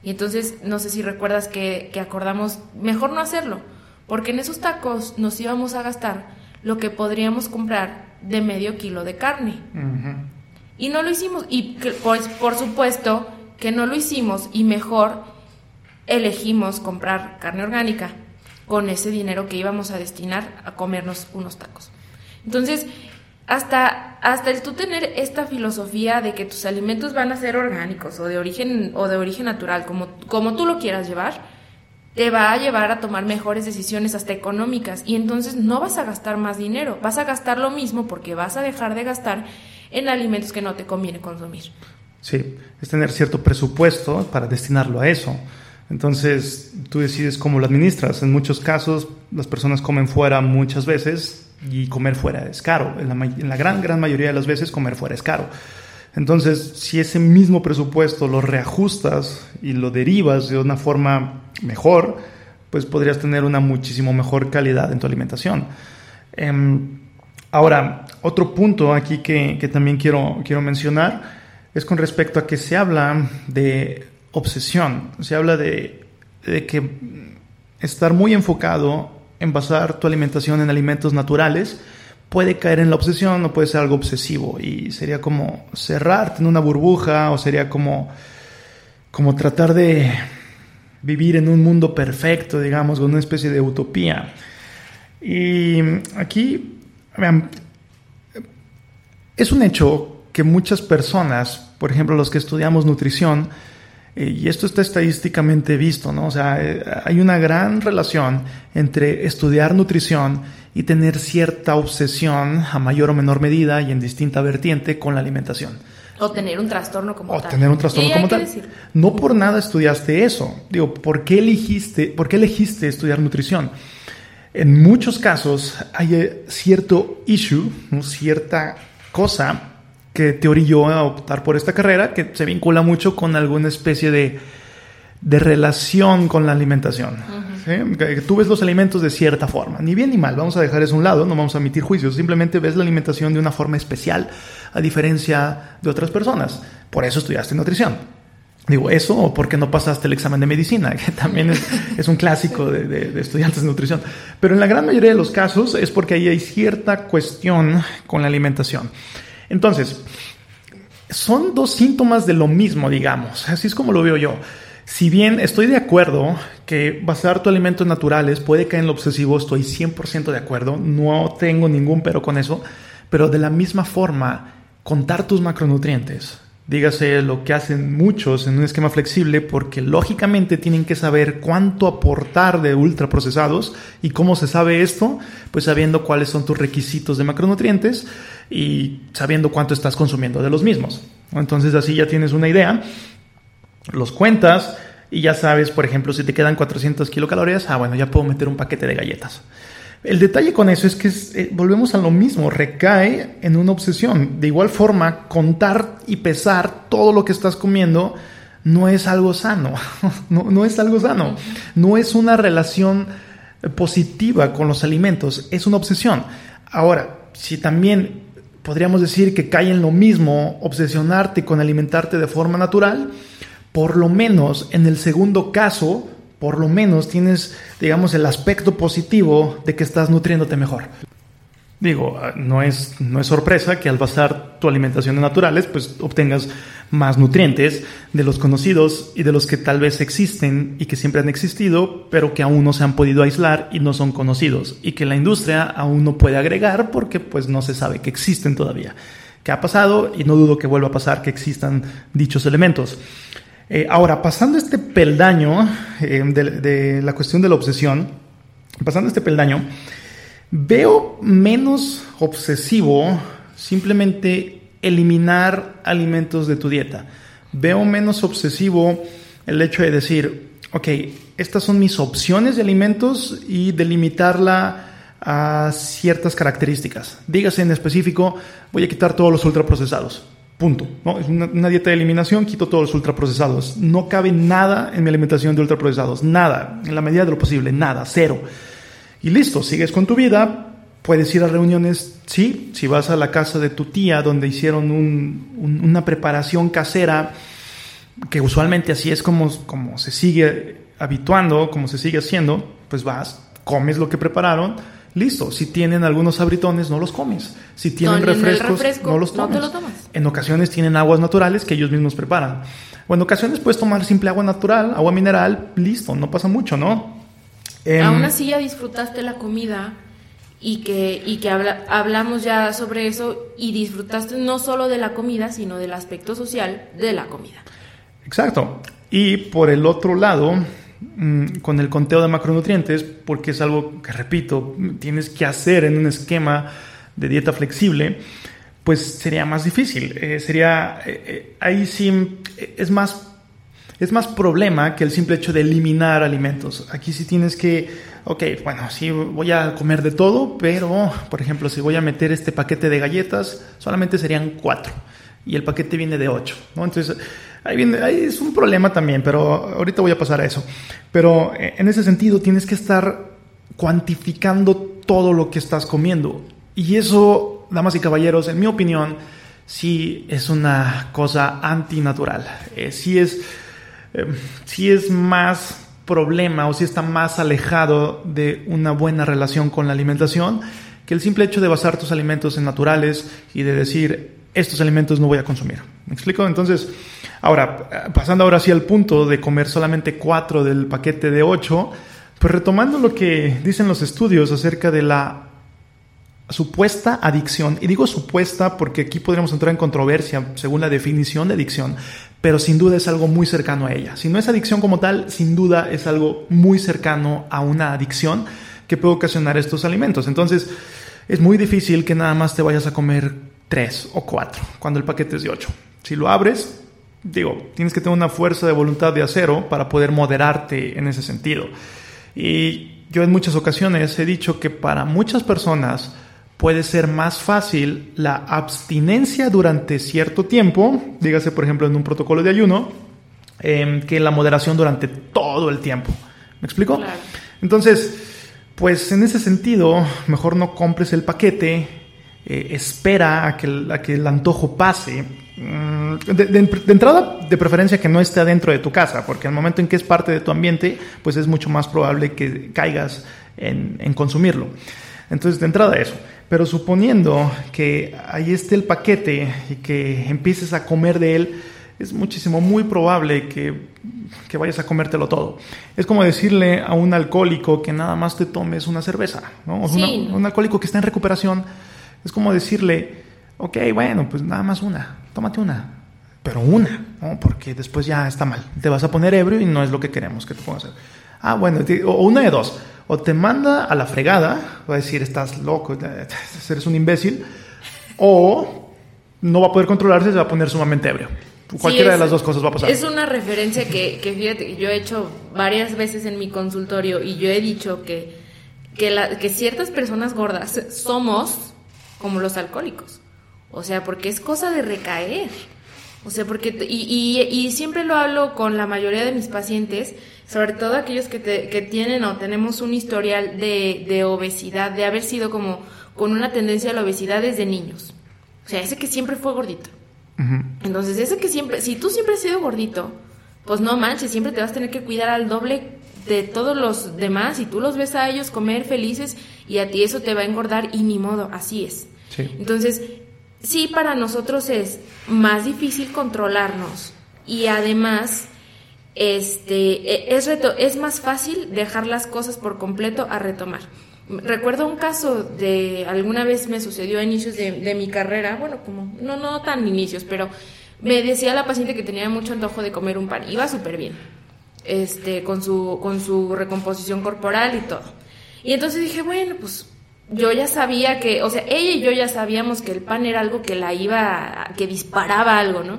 Y entonces, no sé si recuerdas que, que acordamos mejor no hacerlo, porque en esos tacos nos íbamos a gastar lo que podríamos comprar de medio kilo de carne. Y no lo hicimos. Y pues, por supuesto que no lo hicimos y mejor elegimos comprar carne orgánica con ese dinero que íbamos a destinar a comernos unos tacos. Entonces, hasta, hasta el tú tener esta filosofía de que tus alimentos van a ser orgánicos o de origen, o de origen natural, como, como tú lo quieras llevar, te va a llevar a tomar mejores decisiones hasta económicas y entonces no vas a gastar más dinero, vas a gastar lo mismo porque vas a dejar de gastar en alimentos que no te conviene consumir. Sí, es tener cierto presupuesto para destinarlo a eso. Entonces, tú decides cómo lo administras. En muchos casos, las personas comen fuera muchas veces y comer fuera es caro. En la, gran, gran mayoría de las veces, comer fuera es caro. Entonces, si ese mismo presupuesto lo reajustas y lo derivas de una forma mejor, pues podrías tener una muchísimo mejor calidad en tu alimentación. Em, ahora, otro punto aquí que, también quiero, quiero mencionar es con respecto a que se habla de obsesión, se habla de, de que estar muy enfocado en basar tu alimentación en alimentos naturales puede caer en la obsesión o puede ser algo obsesivo y sería como cerrarte en una burbuja o sería como, como tratar de vivir en un mundo perfecto, digamos, con una especie de utopía. Y aquí, vean, es un hecho que muchas personas, por ejemplo los que estudiamos nutrición, eh, y esto está estadísticamente visto, ¿no? O sea, eh, hay una gran relación entre estudiar nutrición y tener cierta obsesión a mayor o menor medida y en distinta vertiente con la alimentación. O tener un trastorno como tal. O tener un trastorno como tal. No por nada estudiaste eso. Digo, ¿por qué elegiste, por qué elegiste estudiar nutrición? En muchos casos hay eh, cierto issue, cierta cosa que te orilló a optar por esta carrera que se vincula mucho con alguna especie de, de relación con la alimentación. Tú ves los alimentos de cierta forma, ni bien ni mal, vamos a dejar eso a un lado, no vamos a emitir juicios, simplemente ves la alimentación de una forma especial, a diferencia de otras personas. Por eso estudiaste nutrición. Digo, eso o porque no pasaste el examen de medicina, que también es, un clásico de, de, estudiantes de nutrición. Pero en la gran mayoría de los casos es porque ahí hay cierta cuestión con la alimentación. Entonces, son dos síntomas de lo mismo, digamos. Así es como lo veo yo. Si bien estoy de acuerdo que basar tu alimentos naturales puede caer en lo obsesivo, estoy 100% de acuerdo, no tengo ningún pero con eso, pero de la misma forma, contar tus macronutrientes, dígase lo que hacen muchos en un esquema flexible, porque lógicamente tienen que saber cuánto aportar de ultraprocesados y cómo se sabe esto, pues sabiendo cuáles son tus requisitos de macronutrientes y sabiendo cuánto estás consumiendo de los mismos. Entonces así ya tienes una idea, los cuentas y ya sabes, por ejemplo, si te quedan 400 kilocalorías, ah, bueno, ya puedo meter un paquete de galletas. El detalle con eso es que eh, volvemos a lo mismo, recae en una obsesión. De igual forma, contar y pesar todo lo que estás comiendo no es algo sano, no, no es algo sano, no es una relación positiva con los alimentos, es una obsesión. Ahora, si también podríamos decir que cae en lo mismo obsesionarte con alimentarte de forma natural, por lo menos en el segundo caso, por lo menos tienes, digamos, el aspecto positivo de que estás nutriéndote mejor. Digo, no es, no es sorpresa que al basar tu alimentación en naturales, pues obtengas más nutrientes de los conocidos y de los que tal vez existen y que siempre han existido, pero que aún no se han podido aislar y no son conocidos y que la industria aún no puede agregar porque pues no se sabe que existen todavía. ¿Qué ha pasado? Y no dudo que vuelva a pasar que existan dichos elementos. Eh, ahora, pasando este peldaño eh, de la cuestión de la obsesión, pasando este peldaño, Veo menos obsesivo simplemente eliminar alimentos de tu dieta. Veo menos obsesivo el hecho de decir, ok, estas son mis opciones de alimentos y delimitarla a ciertas características. Dígase en específico, voy a quitar todos los ultraprocesados. Punto. ¿no? Es una, una, dieta de eliminación, quito todos los ultraprocesados. No cabe nada en mi alimentación de ultraprocesados. Nada. En la medida de lo posible. Nada. Cero. Y listo, sigues con tu vida, puedes ir a reuniones, sí, si vas a la casa de tu tía donde hicieron una preparación casera, que usualmente así es como, como se sigue habituando, como se sigue haciendo, pues vas, comes lo que prepararon, listo. Si tienen algunos abritones, no los comes. Si tienen refrescos, no los tomas. En ocasiones tienen aguas naturales que ellos mismos preparan. O en ocasiones puedes tomar simple agua natural, agua mineral, listo, no pasa mucho, ¿no? Em, Aún así ya disfrutaste la comida y que, y que hablamos ya sobre eso y disfrutaste no solo de la comida, sino del aspecto social de la comida. Exacto. Y por el otro lado, con el conteo de macronutrientes, porque es algo que, repito, tienes que hacer en un esquema de dieta flexible, pues sería más difícil. Eh, sería, eh, eh, ahí sí, es más es más problema que el simple hecho de eliminar alimentos. Aquí sí tienes que, ok, bueno, sí voy a comer de todo, pero, por ejemplo, si voy a meter este paquete de galletas, solamente serían cuatro. y el paquete viene de 8, ¿no? Entonces, ahí, viene, ahí es un problema también, pero ahorita voy a pasar a eso. Pero eh, en ese sentido tienes que estar cuantificando todo lo que estás comiendo. Y eso, damas y caballeros, en mi opinión, sí es una cosa antinatural. Eh, sí, es, eh, sí es más problema o si está más alejado de una buena relación con la alimentación que el simple hecho de basar tus alimentos en naturales y de decir estos alimentos no voy a consumir. ¿Me explico? Entonces, ahora, pasando ahora sí al punto de comer solamente cuatro del paquete de ocho, pues retomando lo que dicen los estudios acerca de la supuesta adicción, y digo supuesta porque aquí podríamos entrar en controversia según la definición de adicción, pero sin duda es algo muy cercano a ella. Si no es adicción como tal, sin duda es algo muy cercano a una adicción que puede ocasionar estos alimentos. Entonces, es muy difícil que nada más te vayas a comer tres o cuatro cuando el paquete es de ocho. Si lo abres, digo, tienes que tener una fuerza de voluntad de acero para poder moderarte en ese sentido. Y yo en muchas ocasiones he dicho que para muchas personas, puede ser más fácil la abstinencia durante cierto tiempo, dígase por ejemplo en un protocolo de ayuno, em, que la moderación durante todo el tiempo. ¿Me explico? Entonces, pues en ese sentido, mejor no compres el paquete, eh, espera a que, el, que, el antojo pase. Mm, de, entrada, de preferencia que no esté adentro de tu casa, porque al momento en que es parte de tu ambiente, pues es mucho más probable que caigas en, en consumirlo. Entonces, de entrada eso. Pero suponiendo que ahí esté el paquete y que empieces a comer de él, es muchísimo, muy probable que, que, vayas a comértelo todo. Es como decirle a un alcohólico que nada más te tomes una cerveza, ¿no? un alcohólico que está en recuperación, es como decirle, ok, bueno, pues nada más una, tómate una, pero una, ¿no? Porque después ya está mal, te vas a poner ebrio y no es lo que queremos que te pongas. Ah, bueno, o una de dos o te manda a la fregada, va a decir, estás loco, eres un imbécil, o no va a poder controlarse, se va a poner sumamente ebrio. Cualquiera de las dos cosas va a pasar. Es una referencia que, que fíjate, yo he hecho varias veces en mi consultorio y yo he dicho que, que, que ciertas personas gordas somos como los alcohólicos. O sea, porque es cosa de recaer. O sea, porque, y, y, y siempre lo hablo con la mayoría de mis pacientes, sobre todo aquellos que, que tienen o tenemos un historial de, de, obesidad, de haber sido como con una tendencia a la obesidad desde niños. O sea, ese que siempre fue gordito. Entonces, ese que siempre, si tú siempre has sido gordito, pues no manches, siempre te vas a tener que cuidar al doble de todos los demás y tú los ves a ellos comer felices y a ti eso te va a engordar y ni modo, así es. Entonces, sí para nosotros es más difícil controlarnos y además este, e, es, reto, es más fácil dejar las cosas por completo a retomar. Recuerdo un caso de alguna vez me sucedió a inicios de, mi carrera, bueno, como no, no tan inicios, pero me decía la paciente que tenía mucho antojo de comer un pan, iba súper bien, este, con su, con su recomposición corporal y todo. Y entonces dije, bueno, pues yo ya sabía que, o sea, ella y yo ya sabíamos que el pan era algo que la iba, que disparaba algo, ¿no?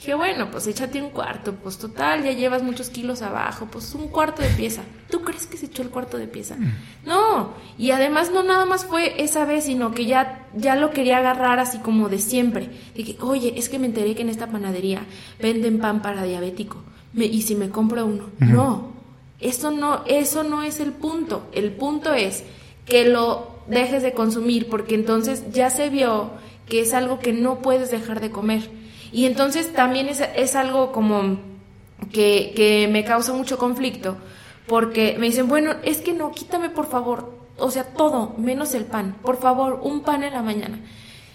Dije, bueno, pues échate un cuarto, pues total, ya llevas muchos kilos abajo, pues un cuarto de pieza. ¿Tú crees que se echó el cuarto de pieza? Mm. No, y además no nada más fue esa vez, sino que ya, ya lo quería agarrar así como de siempre. Dije, oye, es que me enteré que en esta panadería venden pan para diabético. Me, ¿Y si me compro uno? No, eso no, eso no es el punto. El punto es que lo dejes de consumir, porque entonces ya se vio que es algo que no puedes dejar de comer. Y entonces también es, es algo como que, que me causa mucho conflicto, porque me dicen, bueno, es que no, quítame por favor, o sea, todo, menos el pan, por favor, un pan en la mañana.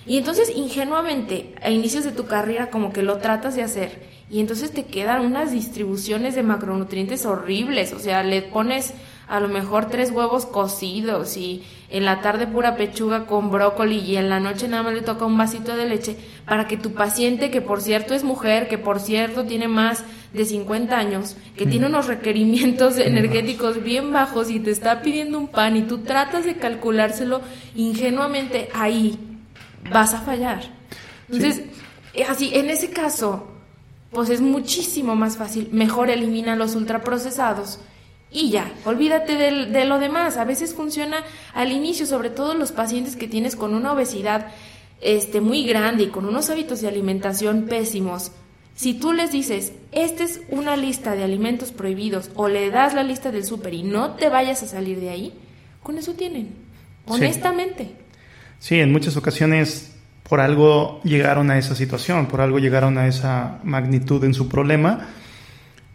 Y entonces ingenuamente a inicios de tu carrera como que lo tratas de hacer y entonces te quedan unas distribuciones de macronutrientes horribles, o sea, le pones a lo mejor tres huevos cocidos y en la tarde pura pechuga con brócoli y en la noche nada más le toca un vasito de leche para que tu paciente, que por cierto es mujer, que por cierto tiene más de 50 años, que tiene unos requerimientos energéticos bien bajos y te está pidiendo un pan y tú tratas de calculárselo ingenuamente, ahí vas a fallar. Entonces, así, en ese caso, pues es muchísimo más fácil, mejor elimina los ultraprocesados y ya, olvídate de, lo demás. A veces funciona al inicio, sobre todo los pacientes que tienes con una obesidad este, muy grande y con unos hábitos de alimentación pésimos, si tú les dices, esta es una lista de alimentos prohibidos o le das la lista del súper y no te vayas a salir de ahí, con eso tienen, honestamente. Sí. en muchas ocasiones por algo llegaron a esa situación, por algo llegaron a esa magnitud en su problema.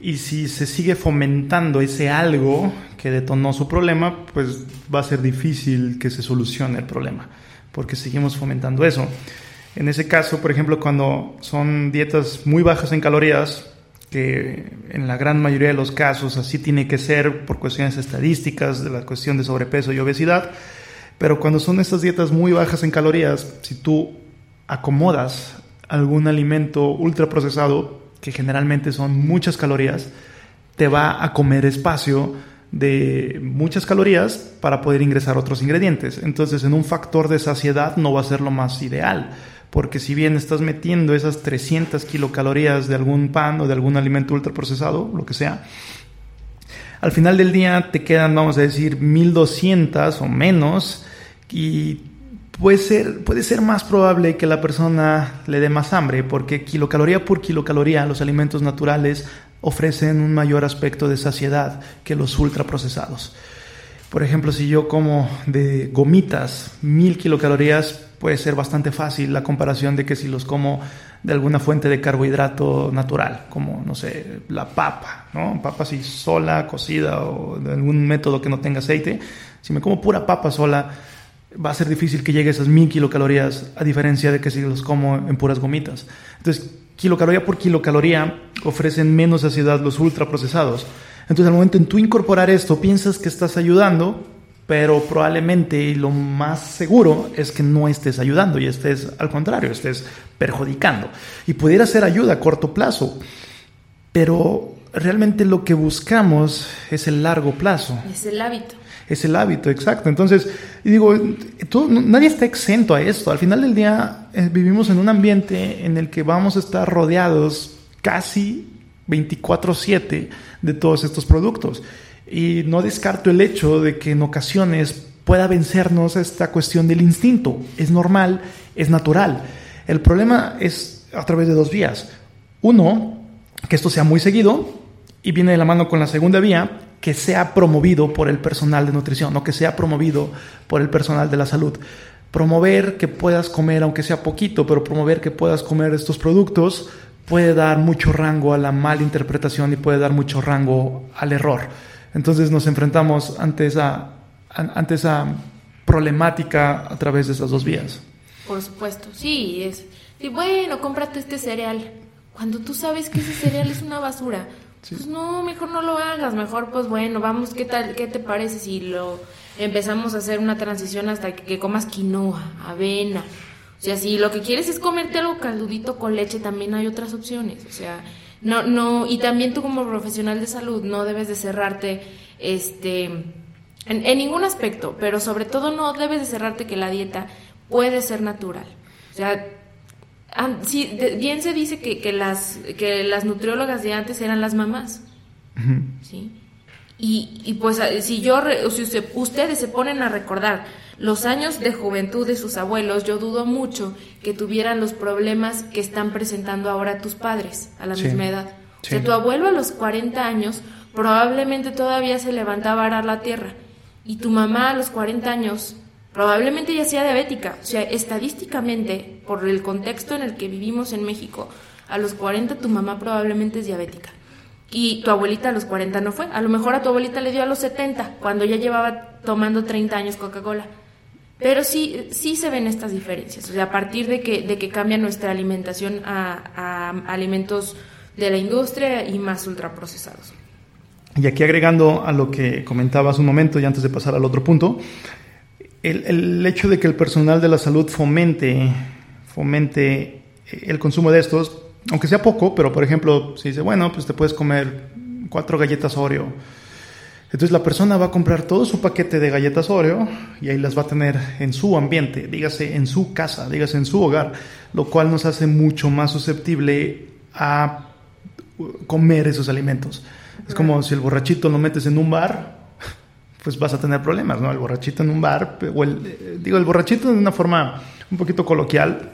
Y si se sigue fomentando ese algo que detonó su problema, pues va a ser difícil que se solucione el problema, porque seguimos fomentando eso. En ese caso, por ejemplo, cuando son dietas muy bajas en calorías, que en la gran mayoría de los casos así tiene que ser por cuestiones estadísticas de la cuestión de sobrepeso y obesidad, pero cuando son estas dietas muy bajas en calorías, si tú acomodas algún alimento ultraprocesado, que generalmente son muchas calorías, te va a comer espacio de muchas calorías para poder ingresar otros ingredientes. Entonces, en un factor de saciedad no va a ser lo más ideal porque si bien estás metiendo esas 300 kilocalorías de algún pan o de algún alimento ultraprocesado, lo que sea, al final del día te quedan, vamos a decir, 1200 o menos y puede ser, puede ser más probable que la persona le dé más hambre, porque kilocaloría por kilocaloría los alimentos naturales ofrecen un mayor aspecto de saciedad que los ultraprocesados. Por ejemplo, si yo como de gomitas mil kilocalorías, puede ser bastante fácil la comparación de que si los como de alguna fuente de carbohidrato natural, como, no sé, la papa, ¿no? Papa así sola, cocida o de algún método que no tenga aceite. Si me como pura papa sola, va a ser difícil que llegue a esas mil kilocalorías, a diferencia de que si los como en puras gomitas. Entonces, kilocaloría por kilocaloría ofrecen menos saciedad los ultraprocesados. Entonces, al momento en tú incorporar esto, piensas que estás ayudando, pero probablemente lo más seguro es que no estés ayudando y estés al contrario, estés perjudicando. Y pudiera ser ayuda a corto plazo, pero realmente lo que buscamos es el largo plazo. Es el hábito. Es el hábito, exacto. Entonces, digo, nadie está exento a esto. Al final del día eh, vivimos en un ambiente en el que vamos a estar rodeados casi 24/7 de todos estos productos. Y no descarto el hecho de que en ocasiones pueda vencernos esta cuestión del instinto. Es normal, es natural. El problema es a través de dos vías. Uno, que esto sea muy seguido y viene de la mano con la segunda vía, que sea promovido por el personal de nutrición o que sea promovido por el personal de la salud. Promover que puedas comer, aunque sea poquito, pero promover que puedas comer estos productos puede dar mucho rango a la mala interpretación y puede dar mucho rango al error. Entonces nos enfrentamos ante esa, ante esa problemática a través de esas dos vías. Por supuesto, sí, es. Y bueno, cómprate este cereal. Cuando tú sabes que ese cereal es una basura, pues no, mejor no lo hagas, mejor pues bueno, vamos, ¿qué tal, qué te parece si lo empezamos a hacer una transición hasta que, comas quinoa, avena? O sea, si lo que quieres es comerte algo caldudito con leche, también hay otras opciones. O sea, no, no, y también tú como profesional de salud no debes de cerrarte, este, en, ningún aspecto, pero sobre todo no debes de cerrarte que la dieta puede ser natural. O sea, sí, bien se dice que, que, las, que las nutriólogas de antes eran las mamás, ¿sí? Y, y, pues si yo, si ustedes se ponen a recordar los años de juventud de sus abuelos, yo dudo mucho que tuvieran los problemas que están presentando ahora tus padres a la misma edad. O sea, tu abuelo a los 40 años probablemente todavía se levantaba a arar la tierra y tu mamá a los 40 años probablemente ya sea diabética. O sea, estadísticamente, por el contexto en el que vivimos en México, a los 40 tu mamá probablemente es diabética. Y tu abuelita a los 40 no fue. A lo mejor a tu abuelita le dio a los 70, cuando ya llevaba tomando 30 años Coca-Cola. Pero sí, sí se ven estas diferencias. O sea, a partir de que, de que cambia nuestra alimentación a, alimentos de la industria y más ultraprocesados. Y aquí agregando a lo que comentaba un momento y antes de pasar al otro punto, el, el, hecho de que el personal de la salud fomente, fomente el consumo de estos, aunque sea poco, pero por ejemplo, si dice, bueno, pues te puedes comer cuatro galletas Oreo entonces la persona va a comprar todo su paquete de galletas Oreo y ahí las va a tener en su ambiente, dígase en su casa, dígase en su hogar, lo cual nos hace mucho más susceptible a comer esos alimentos. Es como si el borrachito lo metes en un bar, pues vas a tener problemas, ¿no? El borrachito en un bar, o el, eh, digo, el borrachito de una forma un poquito coloquial,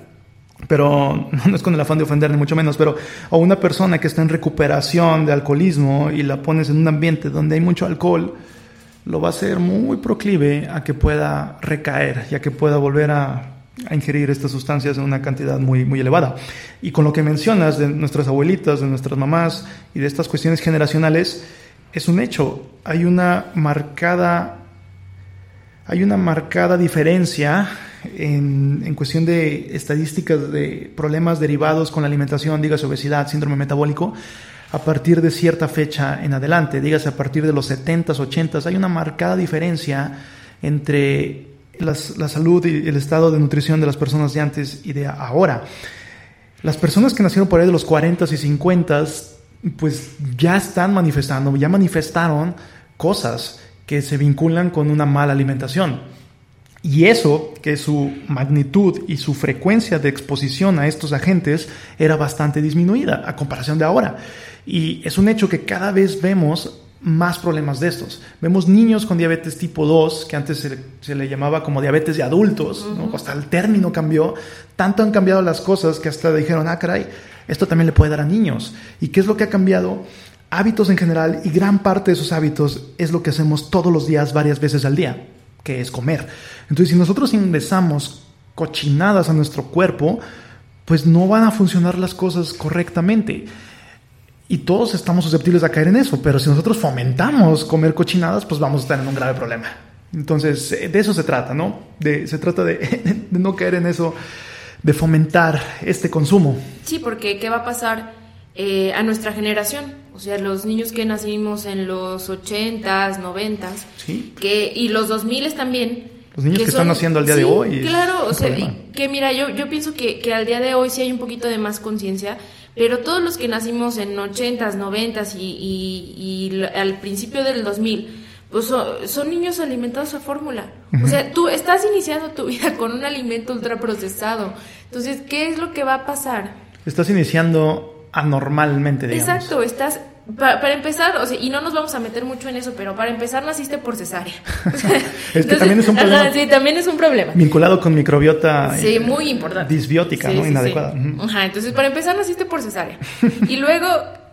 pero no es con el afán de ofender ni mucho menos, pero a una persona que está en recuperación de alcoholismo y la pones en un ambiente donde hay mucho alcohol, lo va a hacer muy proclive a que pueda recaer y a que pueda volver a, a, ingerir estas sustancias en una cantidad muy, muy elevada. Y con lo que mencionas de nuestras abuelitas, de nuestras mamás y de estas cuestiones generacionales, es un hecho. Hay una marcada, hay una marcada diferencia en, en, cuestión de estadísticas de problemas derivados con la alimentación, dígase obesidad, síndrome metabólico, a partir de cierta fecha en adelante, dígase a partir de los 70s, 80s, hay una marcada diferencia entre la salud y el estado de nutrición de las personas de antes y de ahora. Las personas que nacieron por ahí de los 40s y 50s, pues ya están manifestando, ya manifestaron cosas que se vinculan con una mala alimentación. Y eso, que su magnitud y su frecuencia de exposición a estos agentes era bastante disminuida a comparación de ahora. Y es un hecho que cada vez vemos más problemas de estos. Vemos niños con diabetes tipo 2, que antes se, se le llamaba como diabetes de adultos, ¿no? hasta el término cambió. Tanto han cambiado las cosas que hasta dijeron, ah, caray, esto también le puede dar a niños. ¿Y qué es lo que ha cambiado? Hábitos en general y gran parte de esos hábitos es lo que hacemos todos los días, varias veces al día, que es comer. Entonces, si nosotros ingresamos cochinadas a nuestro cuerpo, pues no van a funcionar las cosas correctamente. Y todos estamos susceptibles a caer en eso, pero si nosotros fomentamos comer cochinadas, pues vamos a estar en un grave problema. Entonces, de eso se trata, ¿no? De, se trata de, de no caer en eso, de fomentar este consumo. Sí, porque ¿qué va a pasar eh, a nuestra generación? O sea, los niños que nacimos en los 80s, 90s, ¿Sí? que, y los 2000 también. Los niños que, que son, están naciendo al día sí, de hoy. Claro, o sea, que mira, yo, yo pienso que, que al día de hoy sí hay un poquito de más conciencia, pero todos los que nacimos en 80s, 90s y, y, y al principio del 2000, pues son, son niños alimentados a fórmula. O sea, tú estás iniciando tu vida con un alimento ultraprocesado. Entonces, ¿qué es lo que va a pasar? Estás iniciando anormalmente, digamos. Exacto, estás para, para, empezar, o sea, y no nos vamos a meter mucho en eso, pero para empezar naciste por cesárea. es que Entonces, también es un problema. Ajá, sí, también es un problema. Vinculado con microbiota. Sí, muy importante. Disbiótica, sí, ¿no? Sí, Inadecuada. Sí. Ajá, entonces para empezar naciste por cesárea. y luego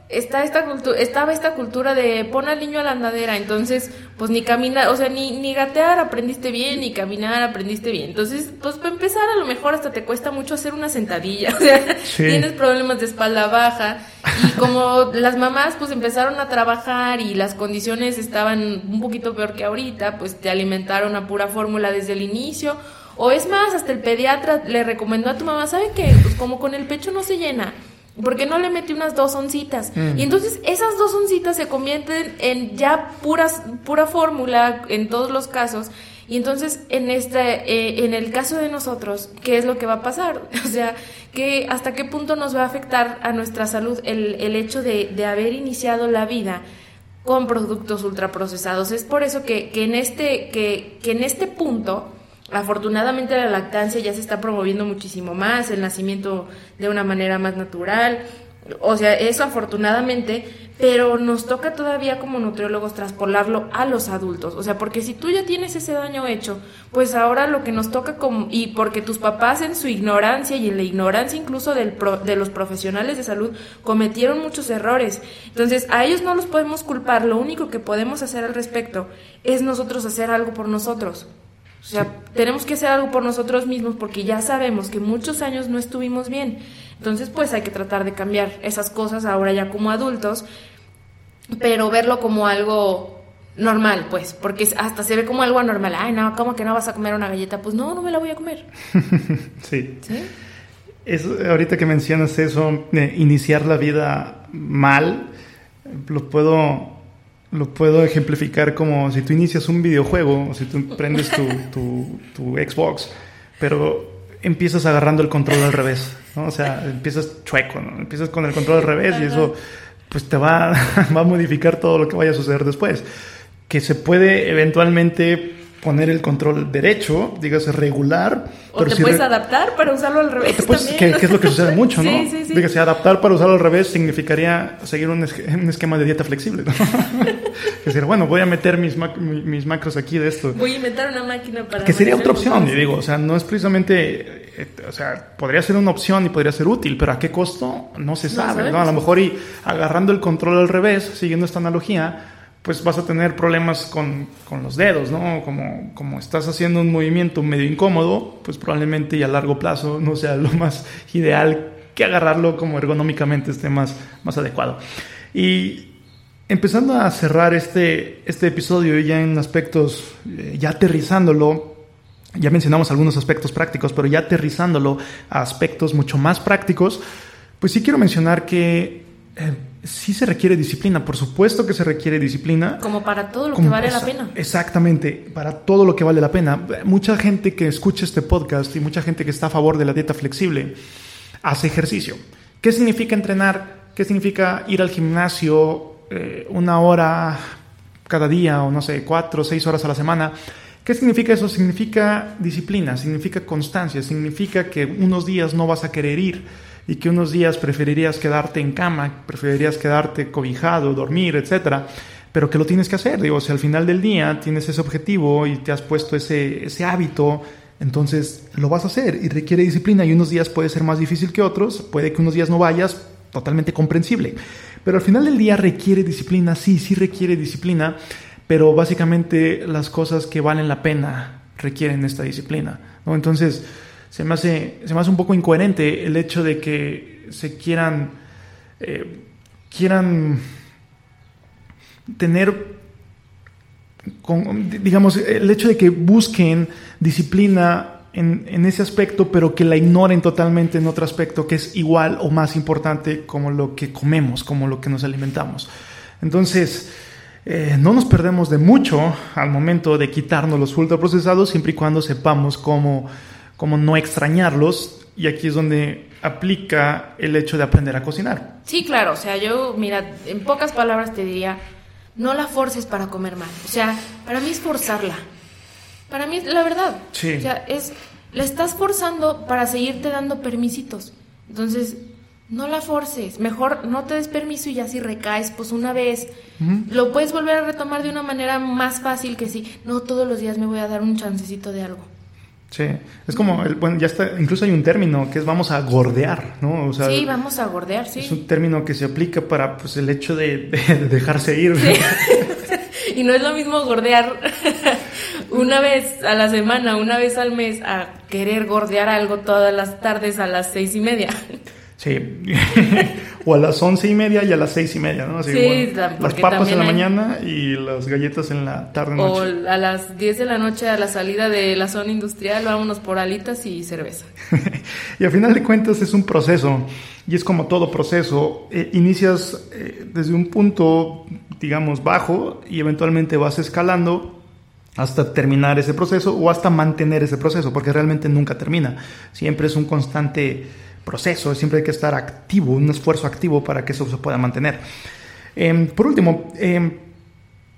está esta cultura, estaba esta cultura de pon al niño a la andadera, entonces pues ni caminar, o sea, ni, ni gatear aprendiste bien, ni caminar aprendiste bien. Entonces, pues para empezar a lo mejor hasta te cuesta mucho hacer una sentadilla, o sea, sí. tienes problemas de espalda baja y como las mamás pues empezaron a trabajar y las condiciones estaban un poquito peor que ahorita, pues te alimentaron a pura fórmula desde el inicio. O es más, hasta el pediatra le recomendó a tu mamá, ¿sabe qué? Pues como con el pecho no se llena. ¿Por qué no le metí unas dos oncitas? Mm. Y entonces esas dos oncitas se convierten en ya puras, pura fórmula en todos los casos. Y entonces en este, eh, en el caso de nosotros, ¿qué es lo que va a pasar? O sea, que hasta qué punto nos va a afectar a nuestra salud el, el hecho de, de haber iniciado la vida con productos ultraprocesados. Es por eso que, que en este, que, que en este punto afortunadamente la lactancia ya se está promoviendo muchísimo más, el nacimiento de una manera más natural, o sea, eso afortunadamente, pero nos toca todavía como nutriólogos traspolarlo a los adultos, o sea, porque si tú ya tienes ese daño hecho, pues ahora lo que nos toca como, y porque tus papás en su ignorancia y en la ignorancia incluso del pro, de los profesionales de salud cometieron muchos errores, entonces a ellos no los podemos culpar, lo único que podemos hacer al respecto es nosotros hacer algo por nosotros. O sea, sí. tenemos que hacer algo por nosotros mismos porque ya sabemos que muchos años no estuvimos bien. Entonces, pues hay que tratar de cambiar esas cosas ahora ya como adultos, pero verlo como algo normal, pues, porque hasta se ve como algo anormal. Ay, no, ¿cómo que no vas a comer una galleta? Pues no, no me la voy a comer. sí. ¿Sí? Es, ahorita que mencionas eso, de iniciar la vida mal, lo puedo lo puedo ejemplificar como si tú inicias un videojuego, o si tú prendes tu, tu, tu, Xbox, pero empiezas agarrando el control al revés, ¿no? O sea, empiezas chueco, ¿no? Empiezas con el control al revés y eso pues te va, va a modificar todo lo que vaya a suceder después. Que se puede eventualmente poner el control derecho, dígase regular. O te puedes adaptar para usarlo al revés. también. Que, es lo que sucede mucho, ¿no? Sí, sí, sí. Dígase, adaptar para usarlo al revés significaría seguir un, esquema de dieta flexible. ¿no? es decir, bueno, voy a meter mis, mis macros aquí de esto. Voy a inventar una máquina para. Que sería otra opción, y digo, o sea, no es precisamente. Eh, o sea, podría ser una opción y podría ser útil, pero ¿a qué costo? No se sabe, ¿no? A lo mejor y agarrando el control al revés, siguiendo esta analogía pues vas a tener problemas con, con, los dedos, ¿no? Como, como estás haciendo un movimiento medio incómodo, pues probablemente y a largo plazo no sea lo más ideal que agarrarlo como ergonómicamente esté más, más adecuado. Y empezando a cerrar este, este episodio ya en aspectos, eh, ya aterrizándolo, ya mencionamos algunos aspectos prácticos, pero ya aterrizándolo a aspectos mucho más prácticos, pues sí quiero mencionar que... Eh, sí se requiere disciplina, por supuesto que se requiere disciplina. Como para todo lo que vale la pena. Exactamente, para todo lo que vale la pena. Mucha gente que escucha este podcast y mucha gente que está a favor de la dieta flexible hace ejercicio. ¿Qué significa entrenar? ¿Qué significa ir al gimnasio eh, una hora cada día o no sé, cuatro o seis horas a la semana? ¿Qué significa eso? Significa disciplina, significa constancia, significa que unos días no vas a querer ir y que unos días preferirías quedarte en cama, preferirías quedarte cobijado, dormir, etcétera, pero que lo tienes que hacer. Digo, si al final del día tienes ese objetivo y te has puesto ese, ese hábito, entonces lo vas a hacer y requiere disciplina y unos días puede ser más difícil que otros, puede que unos días no vayas, totalmente comprensible. Pero al final del día requiere disciplina, sí, sí requiere disciplina, pero básicamente las cosas que valen la pena requieren esta disciplina. ¿no? Entonces, se me hace, se me hace un poco incoherente el hecho de que se quieran, eh, quieran tener, digamos, el hecho de que busquen disciplina en, en, ese aspecto, pero que la ignoren totalmente en otro aspecto que es igual o más importante como lo que comemos, como lo que nos alimentamos. Entonces, eh, no nos perdemos de mucho al momento de quitarnos los ultraprocesados, siempre y cuando sepamos cómo como no extrañarlos y aquí es donde aplica el hecho de aprender a cocinar. Sí, claro, o sea, yo, mira, en pocas palabras te diría, no la forces para comer mal, o sea, para mí es forzarla, para mí es la verdad, sí. o sea, es, la estás forzando para seguirte dando permisitos, entonces, no la forces, mejor no te des permiso y ya si recaes, pues una vez, lo puedes volver a retomar de una manera más fácil que si, no, todos los días me voy a dar un chancecito de algo. Sí, es como, el, bueno, ya está, incluso hay un término que es vamos a gordear, ¿no? O sea, sí, vamos a gordear, sí. Es un término que se aplica para pues el hecho de, dejarse ir. y no es lo mismo gordear una vez a la semana, una vez al mes, a querer gordear algo todas las tardes a las seis y media. Sí, o a las once y media y a las seis y media, ¿no? Así, sí, las papas en la mañana y las galletas en la tarde noche. O a las diez de la noche a la salida de la zona industrial, vámonos por alitas y cerveza. y al final de cuentas es un proceso, y es como todo proceso, eh, inicias eh, desde un punto, digamos, bajo y eventualmente vas escalando hasta terminar ese proceso o hasta mantener ese proceso, porque realmente nunca termina, siempre es un constante proceso, siempre hay que estar activo, un esfuerzo activo para que eso se pueda mantener. Em, por último, eh,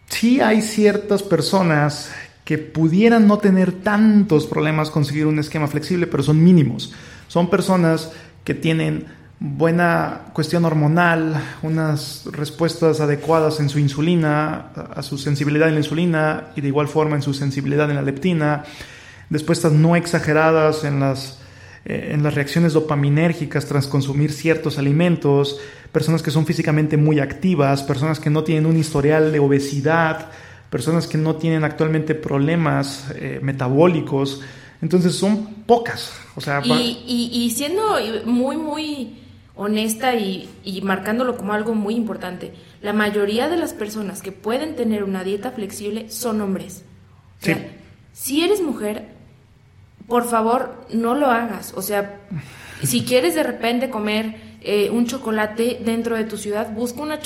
sí hay ciertas personas que pudieran no tener tantos problemas conseguir un esquema flexible, pero son mínimos. Son personas que tienen buena cuestión hormonal, unas respuestas adecuadas en su insulina, a su sensibilidad en la insulina y de igual forma en su sensibilidad en la leptina, respuestas no exageradas en las eh, en las reacciones dopaminérgicas tras consumir ciertos alimentos, personas que son físicamente muy activas, personas que no tienen un historial de obesidad, personas que no tienen actualmente problemas eh, metabólicos. Entonces son pocas. O sea, y, siendo muy, muy honesta y, marcándolo como algo muy importante, la mayoría de las personas que pueden tener una dieta flexible son hombres. si eres mujer, por favor, no lo hagas. O sea, si quieres de repente comer eh, un chocolate dentro de tu ciudad, busca una,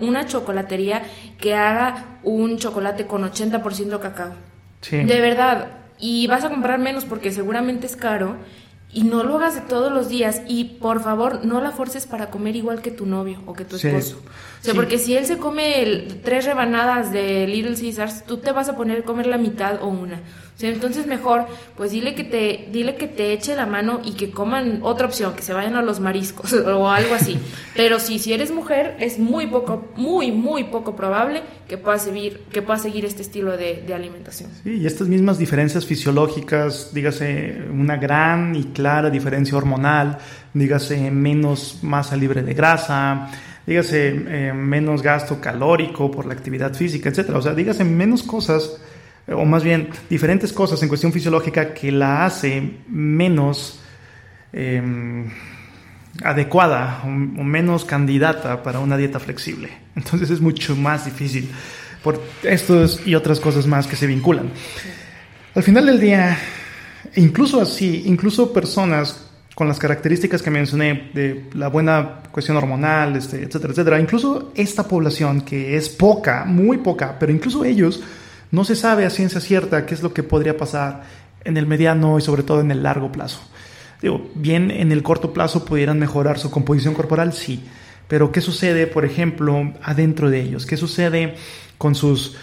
una chocolatería que haga un chocolate con 80% cacao. De verdad. Y vas a comprar menos porque seguramente es caro. y no lo hagas de todos los días y por favor no la forces para comer igual que tu novio o que tu esposo. O sea, porque si él se come tres rebanadas de Little Caesars, tú te vas a poner a comer la mitad o una entonces mejor, pues dile que te, dile que te eche la mano y que coman otra opción, que se vayan a los mariscos o algo así. Pero si, si eres mujer, es muy poco, muy, muy poco probable que puedas seguir, que puedas seguir este estilo de, de alimentación. Sí, y estas mismas diferencias fisiológicas, dígase una gran y clara diferencia hormonal, dígase menos masa libre de grasa, dígase eh, menos gasto calórico por la actividad física, etcétera. O sea, dígase menos cosas o más bien diferentes cosas en cuestión fisiológica que la hace menos em, adecuada o, menos candidata para una dieta flexible. Entonces es mucho más difícil por estos y otras cosas más que se vinculan. Al final del día, incluso así, incluso personas con las características que mencioné de la buena cuestión hormonal, este, etcétera, etcétera, incluso esta población que es poca, muy poca, pero incluso ellos no se sabe a ciencia cierta qué es lo que podría pasar en el mediano y sobre todo en el largo plazo. Digo, bien en el corto plazo pudieran mejorar su composición corporal, sí, pero ¿qué sucede, por ejemplo, adentro de ellos? ¿Qué sucede con sus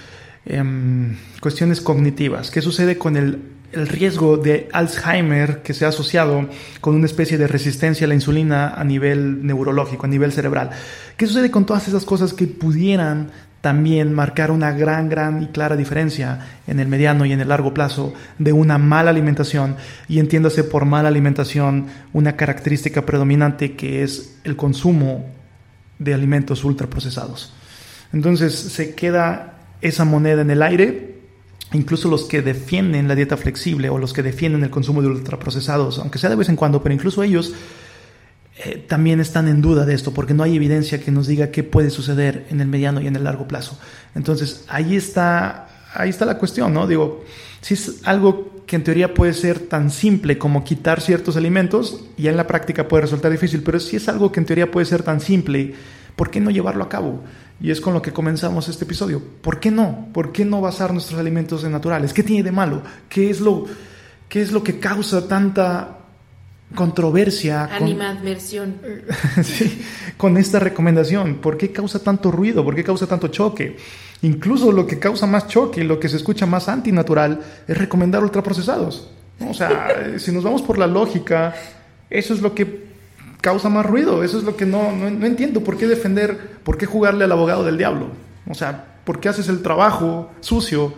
em, cuestiones cognitivas? ¿Qué sucede con el, el riesgo de Alzheimer que se ha asociado con una especie de resistencia a la insulina a nivel neurológico, a nivel cerebral? ¿Qué sucede con todas esas cosas que pudieran también marcar una gran, gran y clara diferencia en el mediano y en el largo plazo de una mala alimentación y entiéndase por mala alimentación una característica predominante que es el consumo de alimentos ultraprocesados. Entonces se queda esa moneda en el aire, incluso los que defienden la dieta flexible o los que defienden el consumo de ultraprocesados, aunque sea de vez en cuando, pero incluso ellos eh, también están en duda de esto porque no hay evidencia que nos diga qué puede suceder en el mediano y en el largo plazo. Entonces, ahí está, ahí está la cuestión, ¿no? Digo, si es algo que en teoría puede ser tan simple como quitar ciertos alimentos, y en la práctica puede resultar difícil, pero si es algo que en teoría puede ser tan simple, ¿por qué no llevarlo a cabo? Y es con lo que comenzamos este episodio. ¿Por qué no? ¿Por qué no basar nuestros alimentos en naturales? ¿Qué tiene de malo? ¿Qué es lo, qué es lo que causa tanta controversia. Animadversión. Con, sí, con esta recomendación. ¿Por qué causa tanto ruido? ¿Por qué causa tanto choque? Incluso lo que causa más choque, lo que se escucha más antinatural, es recomendar ultraprocesados. O sea, si nos vamos por la lógica, eso es lo que causa más ruido. Eso es lo que no, no, no entiendo. ¿Por qué defender, por qué jugarle al abogado del diablo? O sea, ¿por qué haces el trabajo sucio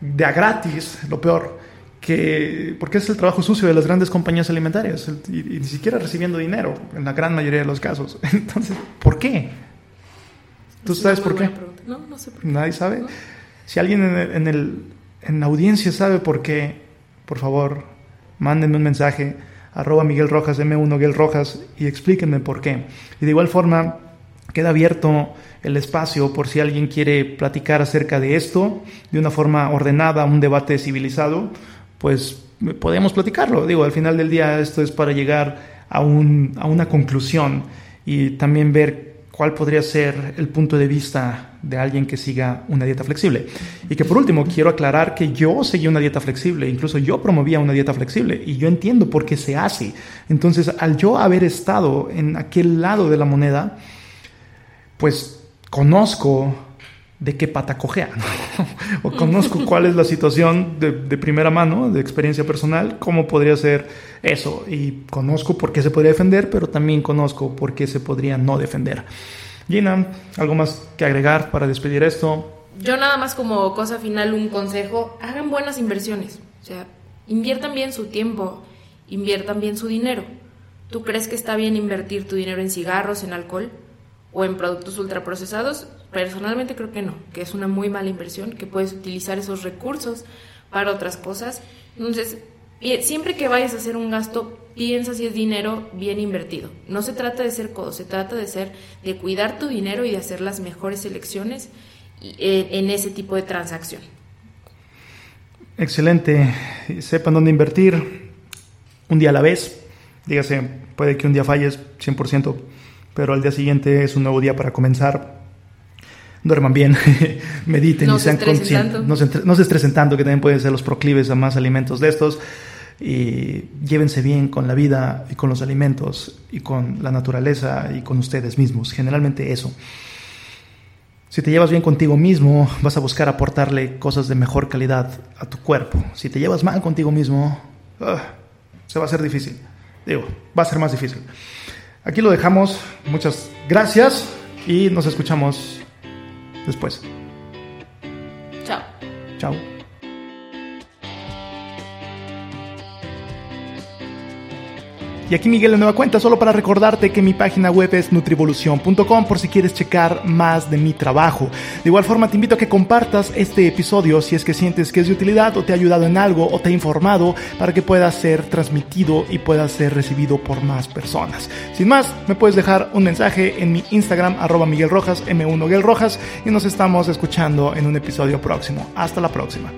de a gratis, lo peor? Que, porque es el trabajo sucio de las grandes compañías alimentarias y, ni siquiera recibiendo dinero en la gran mayoría de los casos. Entonces, ¿por qué? ¿Tú sabes por qué? No, no sé por qué. ¿Nadie sabe? Si alguien en, el, en la audiencia sabe por qué, por favor, mándenme un mensaje arroba Miguel Rojas, M1 Miguel Rojas y explíquenme por qué. Y de igual forma, queda abierto el espacio por si alguien quiere platicar acerca de esto de una forma ordenada, un debate civilizado pues podemos platicarlo. Digo, al final del día esto es para llegar a, un, a una conclusión y también ver cuál podría ser el punto de vista de alguien que siga una dieta flexible. Y que por último, quiero aclarar que yo seguí una dieta flexible, incluso yo promovía una dieta flexible y yo entiendo por qué se hace. Entonces, al yo haber estado en aquel lado de la moneda, pues conozco de qué pata cojea, o conozco cuál es la situación de, primera mano, de experiencia personal, cómo podría ser eso, y conozco por qué se podría defender, pero también conozco por qué se podría no defender. Gina, ¿algo más que agregar para despedir esto? Yo nada más como cosa final, un consejo, hagan buenas inversiones, o sea, inviertan bien su tiempo, inviertan bien su dinero. ¿Tú crees que está bien invertir tu dinero en cigarros, en alcohol o en productos ultraprocesados? Personalmente creo que no, que es una muy mala inversión, que puedes utilizar esos recursos para otras cosas. Entonces, siempre que vayas a hacer un gasto, piensa si es dinero bien invertido. No se trata de ser codo, se trata de ser, de cuidar tu dinero y de hacer las mejores elecciones eh, en ese tipo de transacción. Excelente. Sepan dónde invertir un día a la vez. Dígase, puede que un día falles 100%, pero al día siguiente es un nuevo día para comenzar duerman bien, mediten y sean conscientes. No se, no se estresen tanto, que también pueden ser los proclives a más alimentos de estos. y llévense bien con la vida y con los alimentos y con la naturaleza y con ustedes mismos. Generalmente eso. Si te llevas bien contigo mismo, vas a buscar aportarle cosas de mejor calidad a tu cuerpo. Si te llevas mal contigo mismo, ah, se va a hacer difícil. Digo, va a ser más difícil. Aquí lo dejamos. Muchas gracias y nos escuchamos después. Chao. Chao. Y aquí Miguel de Nueva Cuenta, solo para recordarte que mi página web es nutrivolución.com por si quieres checar más de mi trabajo. De igual forma te invito a que compartas este episodio si es que sientes que es de utilidad o te ha ayudado en algo o te ha informado para que pueda ser transmitido y pueda ser recibido por más personas. Sin más, me puedes dejar un mensaje en mi Instagram arroba Miguel Rojas, M1 Rojas y nos estamos escuchando en un episodio próximo. Hasta la próxima.